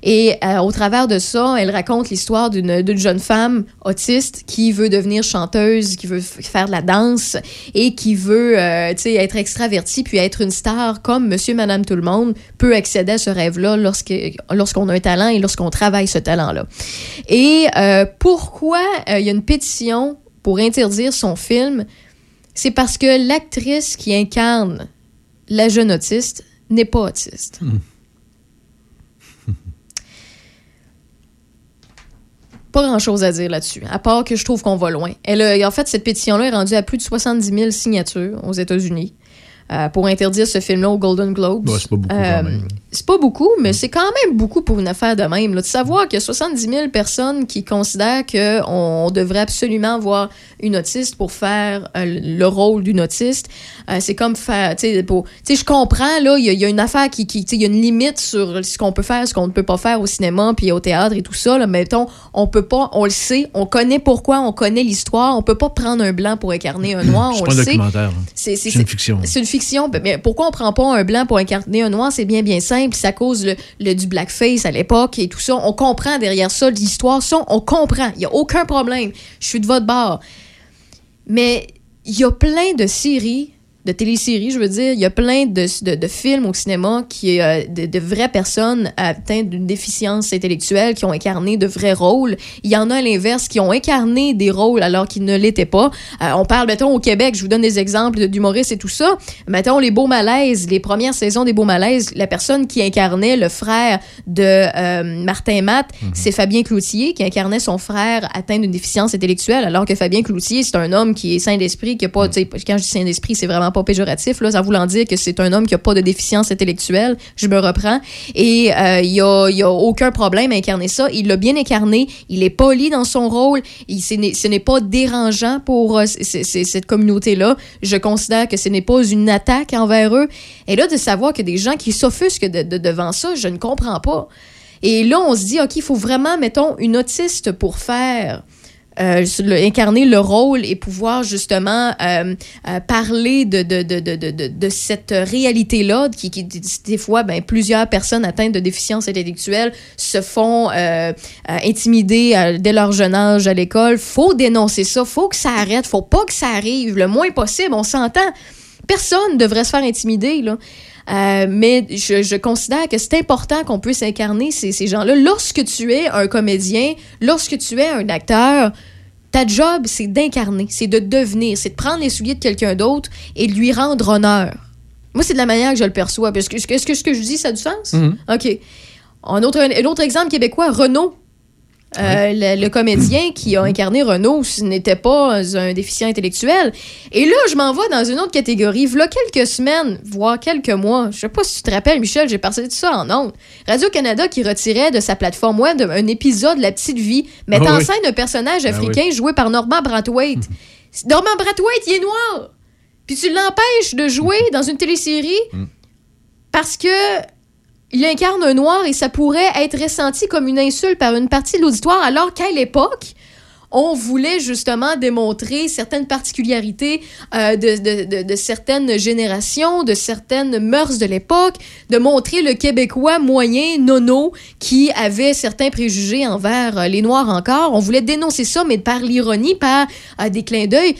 Et euh, au travers de ça, elle raconte l'histoire d'une jeune femme autiste qui veut devenir chanteuse, qui veut faire de la danse et qui veut euh, être extravertie puis être une star comme monsieur, madame, tout le monde peut accéder à ce rêve-là lorsqu'on a un talent et lorsqu'on travaille ce talent-là. Et euh, pourquoi il y a une pétition pour interdire son film? C'est parce que l'actrice qui incarne la jeune autiste n'est pas autiste. Pas grand chose à dire là-dessus, à part que je trouve qu'on va loin. Elle en fait, cette pétition-là est rendue à plus de 70 000 signatures aux États-Unis euh, pour interdire ce film-là aux Golden Globes. Ouais, c'est pas beaucoup, Euh, c'est pas beaucoup, mais c'est quand même beaucoup pour une affaire de même. là. De savoir qu'il y a 70 000 personnes qui considèrent qu'on devrait absolument avoir une autiste pour faire euh, le rôle d'une autiste, c'est comme faire, tu sais, je comprends, là, il y, a- il y a une affaire qui, qui tu sais, il y a une limite sur ce qu'on peut faire, ce qu'on ne peut pas faire au cinéma, puis au théâtre et tout ça, là, mettons, on peut pas, on le sait, on connaît pourquoi, on connaît l'histoire, on peut pas prendre un blanc pour incarner un noir, C'est on un le sait. documentaire. une fiction. C'est une fiction. Mais pourquoi on prend pas un blanc pour incarner un noir? C'est bien, bien simple. À cause le, le- du blackface à l'époque et tout ça. On comprend derrière ça l'histoire. Ça, on comprend. Il y a aucun problème. Je suis de votre bord. Mais il y a plein de séries, de téléséries, je veux dire, il y a plein de, de, de films au cinéma qui euh, de, de vraies personnes atteintes d'une déficience intellectuelle qui ont incarné de vrais rôles. Il y en a à l'inverse qui ont incarné des rôles alors qu'ils ne l'étaient pas. Euh, on parle, mettons, au Québec, je vous donne des exemples d'humoristes et tout ça. Mettons, les Beaux Malaises, les premières saisons des Beaux Malaises, la personne qui incarnait le frère de euh, Martin Matt, c'est Fabien Cloutier qui incarnait son frère atteint d'une déficience intellectuelle, alors que Fabien Cloutier, c'est un homme qui est sain d'esprit, qui a pas, tu sais, quand je dis sain d'esprit, c'est vraiment pas péjoratif, là, ça voulant dire que c'est un homme qui a pas de déficience intellectuelle, je me reprends, et euh, il a, il a aucun problème à incarner ça, il l'a bien incarné, il est poli dans son rôle, il, ce n'est- pas dérangeant pour euh, cette communauté-là, je considère que ce n'est pas une attaque envers eux, et là, de savoir que des gens qui s'offusquent de- de- devant ça, je ne comprends pas. Et là, on se dit, OK, il faut vraiment, mettons, une autiste pour faire. Euh, incarner le rôle et pouvoir justement euh, euh, parler de, de, de, de, de, cette réalité-là, qui, qui des fois, ben, plusieurs personnes atteintes de déficience intellectuelle se font euh, euh, intimider dès leur jeune âge à l'école. faut dénoncer ça, faut que ça arrête, faut pas que ça arrive le moins possible, on s'entend. Personne devrait se faire intimider, là. Euh, mais je, je considère que c'est important qu'on puisse incarner ces, ces gens-là. Lorsque tu es un comédien, lorsque tu es un acteur, ta job, c'est d'incarner, c'est de devenir, c'est de prendre les souliers de quelqu'un d'autre et de lui rendre honneur. Moi, c'est de la manière que je le perçois. Est-ce que, est-ce que ce que je dis, ça a du sens? Mhm. OK. Un autre, un autre exemple québécois, Renaud. Euh, le, le comédien qui a incarné Renaud ce n'était pas un déficient intellectuel. Et là, je m'en vais dans une autre catégorie. Voilà quelques semaines, voire quelques mois. Je sais pas si tu te rappelles, Michel, j'ai passé tout ça en ondes. Radio-Canada qui retirait de sa plateforme web un épisode La Petite Vie, mettant Ah en scène un personnage Ah africain oui. joué par Norman Brathwaite. Norman Brathwaite, il est noir! puis tu l'empêches de jouer dans une télésérie parce que il incarne un noir et ça pourrait être ressenti comme une insulte par une partie de l'auditoire, alors qu'à l'époque, on voulait justement démontrer certaines particularités euh, de, certaines générations, de certaines mœurs de l'époque, de montrer le Québécois moyen, nono, qui avait certains préjugés envers euh, les Noirs encore. On voulait dénoncer ça, mais par l'ironie, par euh, des clins d'œil.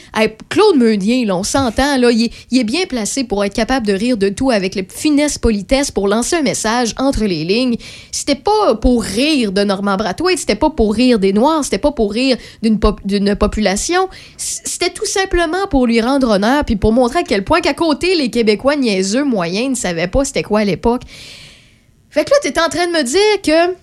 Claude Meunier, là, on s'entend, là, il est, bien placé pour être capable de rire de tout avec la finesse, politesse, pour lancer un message entre les lignes. C'était pas pour rire de Normand Brathwaite, c'était pas pour rire des Noirs, c'était pas pour rire d'une pop- population. C'était tout simplement pour lui rendre honneur, puis pour montrer à quel point qu'à côté, les Québécois niaiseux moyens ne savaient pas c'était quoi à l'époque. Fait que là, t'es en train de me dire que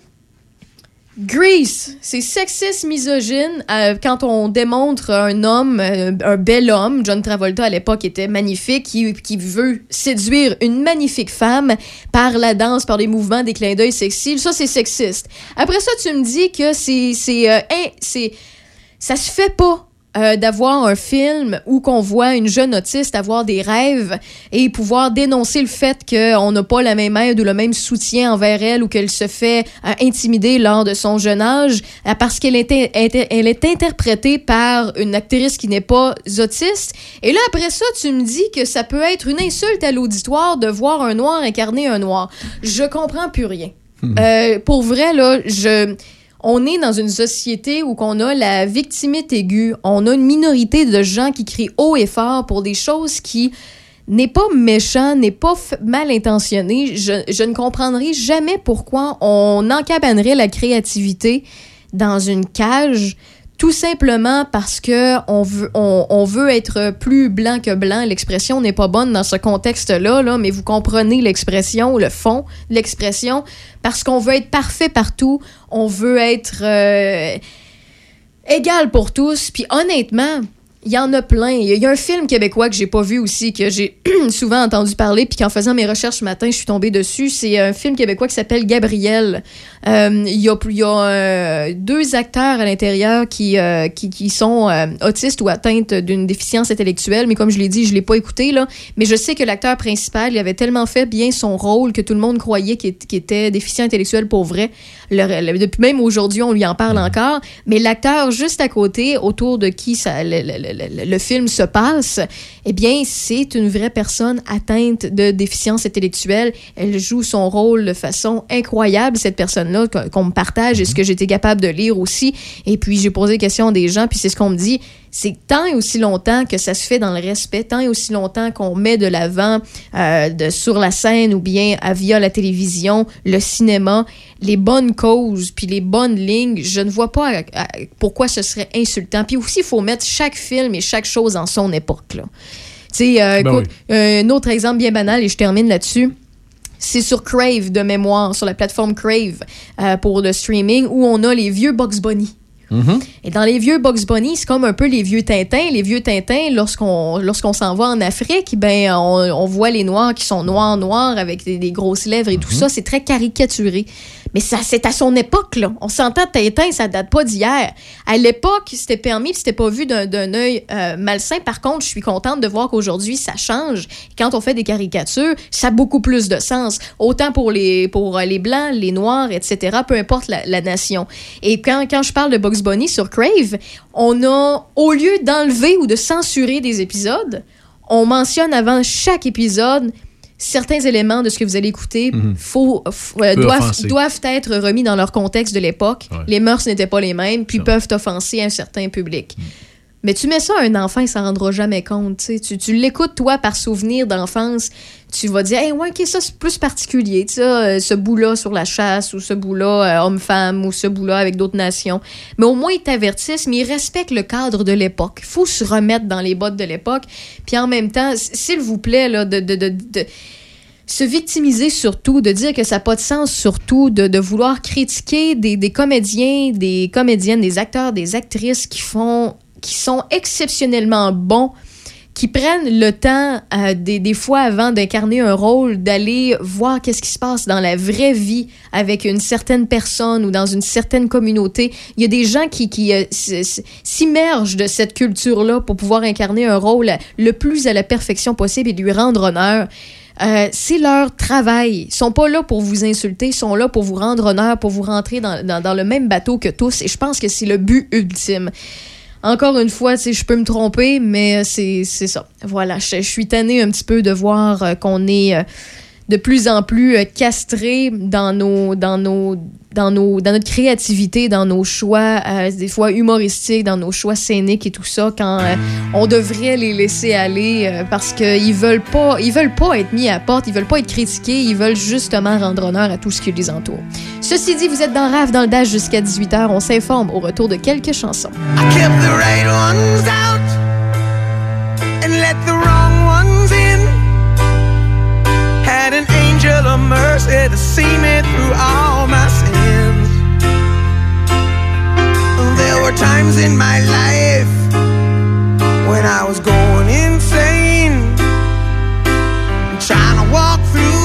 Grease, c'est sexiste, misogyne. euh, quand on démontre un homme, euh, un bel homme, John Travolta à l'époque était magnifique, qui, qui veut séduire une magnifique femme par la danse, par des mouvements, des clins d'œil sexy. Ça, c'est sexiste. Après ça, tu me dis que c'est, c'est, euh, ça se fait pas. euh, d'avoir un film où qu'on voit une jeune autiste avoir des rêves et pouvoir dénoncer le fait qu'on n'a pas la même aide ou le même soutien envers elle ou qu'elle se fait euh, intimider lors de son jeune âge euh, parce qu'elle est, elle est interprétée par une actrice qui n'est pas autiste. Et là, après ça, tu me dis que ça peut être une insulte à l'auditoire de voir un noir incarner un noir. Je comprends plus rien. Euh, pour vrai, là, je on est dans une société où qu'on a la victimite aiguë, on a une minorité de gens qui crient haut et fort pour des choses qui n'est pas méchant, n'est pas mal intentionné. Je, je ne comprendrai jamais pourquoi on encabanerait la créativité dans une cage tout simplement parce que on veut, être plus blanc que blanc. L'expression n'est pas bonne dans ce contexte-là, là, mais vous comprenez l'expression, le fond l'expression, parce qu'on veut être parfait partout, on veut être euh, égal pour tous. Puis honnêtement, il y en a plein. Il y a- il y a un film québécois que j'ai pas vu aussi, que j'ai souvent entendu parler, puis qu'en faisant mes recherches ce matin, je suis tombée dessus. C'est un film québécois qui s'appelle Gabriel. Euh, Il y a, y a, euh, deux acteurs à l'intérieur qui, euh, qui, qui sont euh, autistes ou atteintes d'une déficience intellectuelle, mais comme je l'ai dit, je l'ai pas écouté, là. Mais je sais que l'acteur principal, il avait tellement fait bien son rôle que tout le monde croyait qu'il était déficient intellectuel pour vrai. Le- le- depuis même aujourd'hui, on lui en parle encore. Mais l'acteur juste à côté, autour de qui ça, le, le- film se passe, eh bien, c'est une vraie personne atteinte de déficience intellectuelle. Elle joue son rôle de façon incroyable, cette personne-là, qu'on qu'on me partage et ce que j'étais capable de lire aussi. Et puis, j'ai posé des questions à des gens, puis c'est ce qu'on me dit. C'est tant et aussi longtemps que ça se fait dans le respect, tant et aussi longtemps qu'on met de l'avant euh, de, sur la scène ou bien à, via la télévision, le cinéma, les bonnes causes, puis les bonnes lignes, je ne vois pas à- à- pourquoi ce serait insultant. Puis aussi, il faut mettre chaque film et chaque chose en son époque. Là. Tu sais, euh, Ben écoute, un autre exemple bien banal, et je termine là-dessus. C'est sur Crave de mémoire, sur la plateforme Crave euh, pour le streaming, où on a les vieux Bugs Bunny. Et dans les vieux Bugs Bunny, c'est comme un peu les vieux Tintins. Les vieux Tintins, lorsqu'on lorsqu'on s'en va en Afrique, ben on, on voit les Noirs qui sont noirs, noirs, avec des, des grosses lèvres et tout ça. C'est très caricaturé. Mais ça, c'est à son époque, là. On s'entend, Tintin, ça date pas d'hier. À l'époque, c'était permis, c'était pas vu d'un œil euh, malsain. Par contre, je suis contente de voir qu'aujourd'hui, ça change. Quand on fait des caricatures, ça a beaucoup plus de sens. Autant pour les, pour euh, les Blancs, les Noirs, etc., peu importe la, la nation. Et quand, quand je parle de Bugs Bunny sur Crave, on a, au lieu d'enlever ou de censurer des épisodes, on mentionne avant chaque épisode certains éléments de ce que vous allez écouter Mhm. faut, euh, doivent, doivent être remis dans leur contexte de l'époque. Ouais. Les mœurs n'étaient pas les mêmes, puis peuvent offenser un certain public. Mais tu mets ça à un enfant, il s'en rendra jamais compte. tu. Tu, l'écoutes, toi, par souvenir d'enfance. Tu vas dire, hey, ouais, ok, ça, c'est plus particulier. euh, ce bout-là sur la chasse, ou ce bout-là euh, homme-femme, ou ce bout-là avec d'autres nations. Mais au moins, ils t'avertissent, mais ils respectent le cadre de l'époque. Il faut se remettre dans les bottes de l'époque. Puis en même temps, s'il vous plaît, là, de- de- de- de se victimiser surtout, de dire que ça n'a pas de sens surtout, de, de vouloir critiquer des, des comédiens, des comédiennes, des acteurs, des actrices qui font, qui sont exceptionnellement bons qui prennent le temps, euh, des, fois avant d'incarner un rôle, d'aller voir qu'est-ce qui se passe dans la vraie vie avec une certaine personne ou dans une certaine communauté. Il y a des gens qui, euh, s'immergent de cette culture-là pour pouvoir incarner un rôle le plus à la perfection possible et lui rendre honneur. Euh, c'est leur travail. Ils sont pas là pour vous insulter, ils sont là pour vous rendre honneur, pour vous rentrer dans le même bateau que tous. Et je pense que c'est le but ultime. Encore une fois, sais, je peux me tromper, mais euh, c'est ça. Voilà, je, je suis tannée un petit peu de voir euh, qu'on est euh, de plus en plus euh, castré dans nos, dans nos, dans nos, dans notre créativité, dans nos choix, euh, des fois humoristiques, dans nos choix scéniques et tout ça, quand euh, on devrait les laisser aller parce qu'ils veulent pas, ils veulent pas être mis à porte, ils veulent pas être critiqués, ils veulent justement rendre honneur à tout ce qui les entoure. Ceci dit, vous êtes dans RAF dans le Dash jusqu'à 18h. On s'informe au retour de quelques chansons. Mercy to see me through all my sins. There were times in my life when I was going insane, trying to walk through.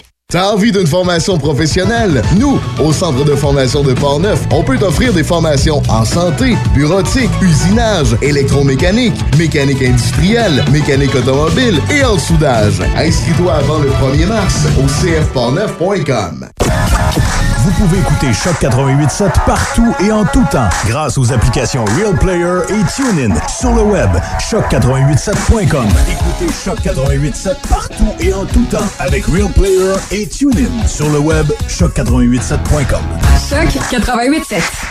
T'as envie d'une formation professionnelle? Nous, au Centre de formation de Portneuf, on peut t'offrir des formations en santé, bureautique, usinage, électromécanique, mécanique industrielle, mécanique automobile et en soudage. Inscris-toi avant le 1er mars au cfportneuf.com. Vous pouvez écouter Choc 88.7 partout et en tout temps grâce aux applications Real Player et TuneIn. Sur le web, choc887.com. Écoutez Choc 88.7 partout et en tout temps avec Real Player et TuneIn. Sur le web, choc887.com. Choc 88.7.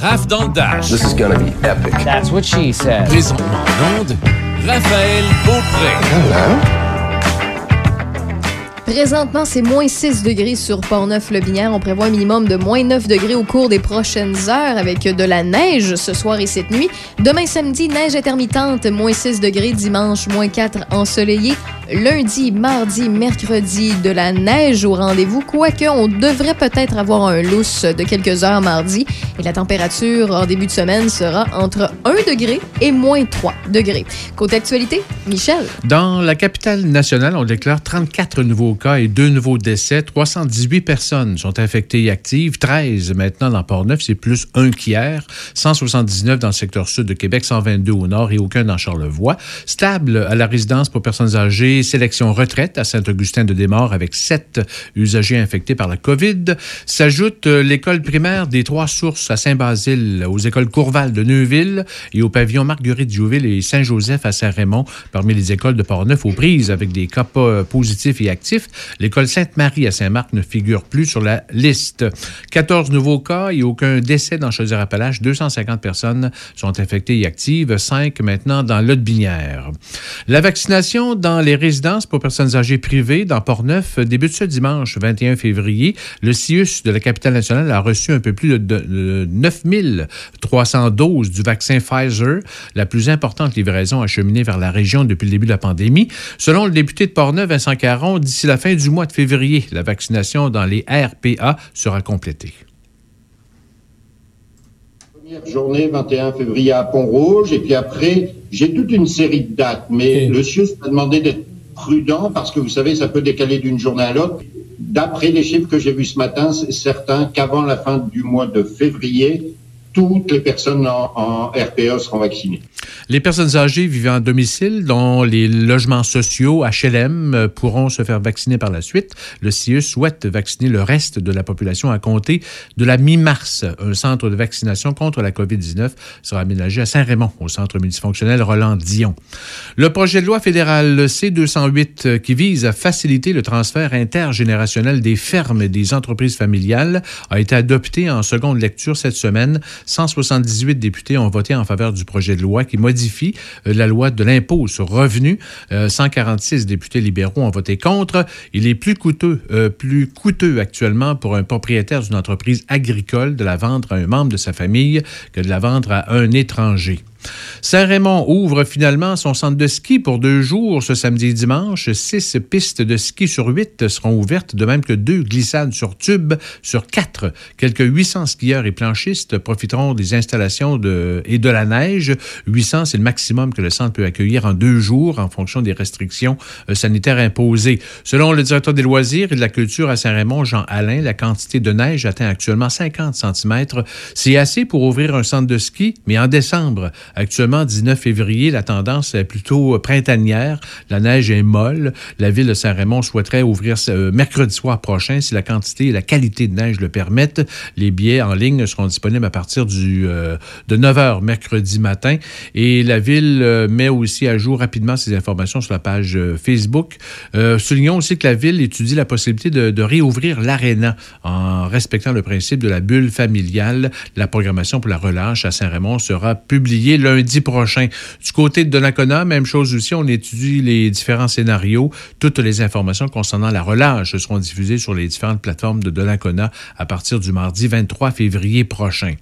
Raph dans le Dash. This is gonna be epic. That's what she said. Présentement en onde, Raphaël Beaupré. Présentement, c'est moins 6 degrés sur Port-Neuf-le-Binière. On prévoit un minimum de moins 9 degrés au cours des prochaines heures avec de la neige ce soir et cette nuit. Demain samedi, neige intermittente, moins 6 degrés. Dimanche, moins 4 ensoleillé. Lundi, mardi, mercredi, de la neige au rendez-vous. Quoique, on devrait peut-être avoir un lousse de quelques heures mardi. Et la température en début de semaine sera entre 1 degré et moins 3 degrés. Côté actualité, Michel. Dans la capitale nationale, on déclare 34 nouveaux cas et deux nouveaux décès. 318 personnes sont infectées et actives. 13 maintenant dans Port-Neuf, c'est plus un qu'hier. 179 dans le secteur sud de Québec, 122 au nord et aucun dans Charlevoix. Stable à la résidence pour personnes âgées, sélection retraite à Saint-Augustin-de-Desmaures avec sept usagers infectés par la COVID. S'ajoute euh, l'école primaire des Trois Sources à Saint-Basile, aux écoles Courval de Neuville et au pavillon Marguerite Diouville et Saint-Joseph à Saint-Raymond parmi les écoles de Port-Neuf aux prises avec des cas po- positifs et actifs. L'école Sainte-Marie à Saint-Marc ne figure plus sur la liste. 14 nouveaux cas et aucun décès dans Chaudière-Appalaches. 250 personnes sont infectées et actives, 5 maintenant dans l'Aude-Binière. La vaccination dans les résidences pour personnes âgées privées dans Port-Neuf débute ce dimanche 21 février. Le CIUS de la capitale nationale a reçu un peu plus de 9300 doses du vaccin Pfizer, la plus importante livraison acheminée vers la région depuis le début de la pandémie. Selon le député de Port-Neuf, Vincent Caron, d'ici la fin du mois de février, la vaccination dans les RPA sera complétée. Première journée, 21 février à Pont-Rouge, et puis après, j'ai toute une série de dates, mais le CIUS m'a demandé d'être prudent parce que vous savez, ça peut décaler d'une journée à l'autre. D'après les chiffres que j'ai vus ce matin, c'est certain qu'avant la fin du mois de février, toutes les personnes en, en RPA seront vaccinées. Les personnes âgées vivant à domicile, dont les logements sociaux HLM, euh, pourront se faire vacciner par la suite. Le CIE souhaite vacciner le reste de la population à compter de la mi-mars. Un centre de vaccination contre la COVID-19 sera aménagé à Saint-Raymond, au centre multifonctionnel Roland-Dion. Le projet de loi fédéral C-208 euh, qui vise à faciliter le transfert intergénérationnel des fermes et des entreprises familiales a été adopté en seconde lecture cette semaine. 178 députés ont voté en faveur du projet de loi qui modifie euh, la loi de l'impôt sur revenu. Euh, 146 députés libéraux ont voté contre. Il est plus coûteux, euh, plus coûteux actuellement pour un propriétaire d'une entreprise agricole de la vendre à un membre de sa famille que de la vendre à un étranger. Saint-Raymond ouvre finalement son centre de ski pour deux jours ce samedi et dimanche. Six pistes de ski sur huit seront ouvertes, de même que deux glissades sur tube sur quatre. Quelques 800 skieurs et planchistes profiteront des installations et de la neige. 800, c'est le maximum que le centre peut accueillir en deux jours en fonction des restrictions euh, sanitaires imposées. Selon le directeur des loisirs et de la culture à Saint-Raymond, Jean Alain, la quantité de neige atteint actuellement 50 cm. C'est assez pour ouvrir un centre de ski, mais en décembre, Actuellement, événement 19 février, la tendance est plutôt printanière. La neige est molle. La ville de Saint-Raymond souhaiterait ouvrir ce mercredi soir prochain si la quantité et la qualité de neige le permettent. Les billets en ligne seront disponibles à partir du, euh, de 9 h mercredi matin. Et la ville euh, met aussi à jour rapidement ces informations sur la page euh, Facebook. Euh, soulignons aussi que la ville étudie la possibilité de, de réouvrir l'aréna en respectant le principe de la bulle familiale. La programmation pour la relâche à Saint-Raymond sera publiée lundi prochain. Du côté de Donnacona, même chose aussi, on étudie les différents scénarios. Toutes les informations concernant la relâche seront diffusées sur les différentes plateformes de Donnacona à partir du mardi 23 février prochain.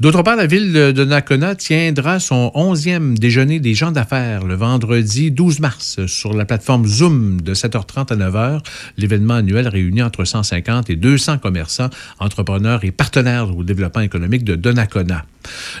D'autre part, la ville de Donnacona tiendra son 11e déjeuner des gens d'affaires le vendredi 12 mars sur la plateforme Zoom de 7h30 à 9h. L'événement annuel réunit entre 150 et 200 commerçants, entrepreneurs et partenaires au développement économique de Donnacona.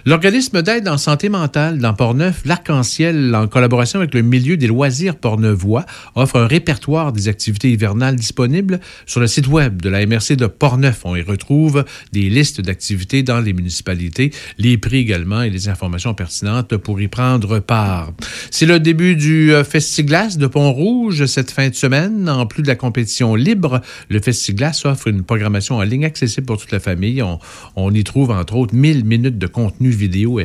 L'organisme d'aide en santé mentale dans Portneuf, l'Arc-en-Ciel, en collaboration avec le milieu des loisirs portneuvois, offre un répertoire des activités hivernales disponibles sur le site web de la MRC de Portneuf. On y retrouve des listes d'activités dans les municipalités, les prix également et les informations pertinentes pour y prendre part. C'est le début du euh, Festiglas de Pont-Rouge cette fin de semaine. En plus de la compétition libre, le Festiglas offre une programmation en ligne accessible pour toute la famille. On, on y trouve entre autres 1000 minutes de contenu vidéo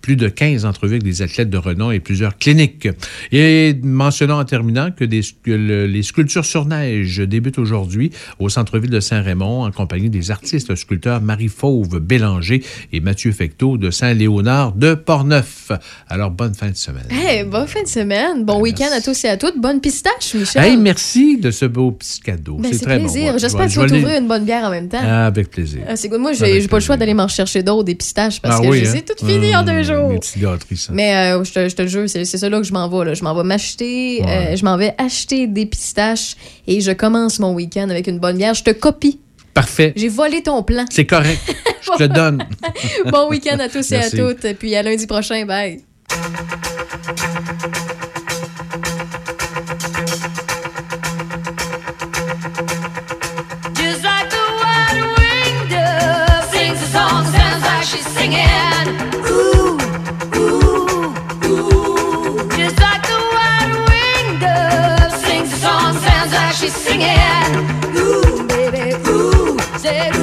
plus de 15 entrevues avec des athlètes de renom et plusieurs cliniques. Et mentionnons en terminant que, des- que le- les sculptures sur neige débutent aujourd'hui au centre-ville de Saint-Raymond en compagnie des artistes sculpteurs Marie-Fauve Bélanger et Mathieu Fecteau de Saint-Léonard de Portneuf. Alors, bonne fin de semaine. Hey, bonne fin de semaine. Bon week-end à tous et à toutes. Bonne pistache, Michel. Hey, merci de ce beau petit cadeau. Ben, c'est très plaisir. bon. J'espère que tu vas t'ouvrir une bonne bière en même temps. Ah, avec plaisir. Ah. Moi, j'ai Avec j'ai pas le choix d'aller m'en chercher d'autres, des pistaches, parce Ah que oui, je les hein? Ai toutes finies en deux Hum, jours. Les petites gâteries, ça. Mais euh, je, te, je te le jure, c'est ça là que je m'en vais. là. Je m'en vais m'acheter, Ouais. euh, je m'en vais acheter des pistaches et je commence mon week-end avec une bonne bière. Je te copie. Parfait. J'ai volé ton plan. C'est correct. Je te le donne. bon week-end à tous et à toutes. Puis à lundi prochain. Bye. she's singing. Ooh, baby, ooh, say.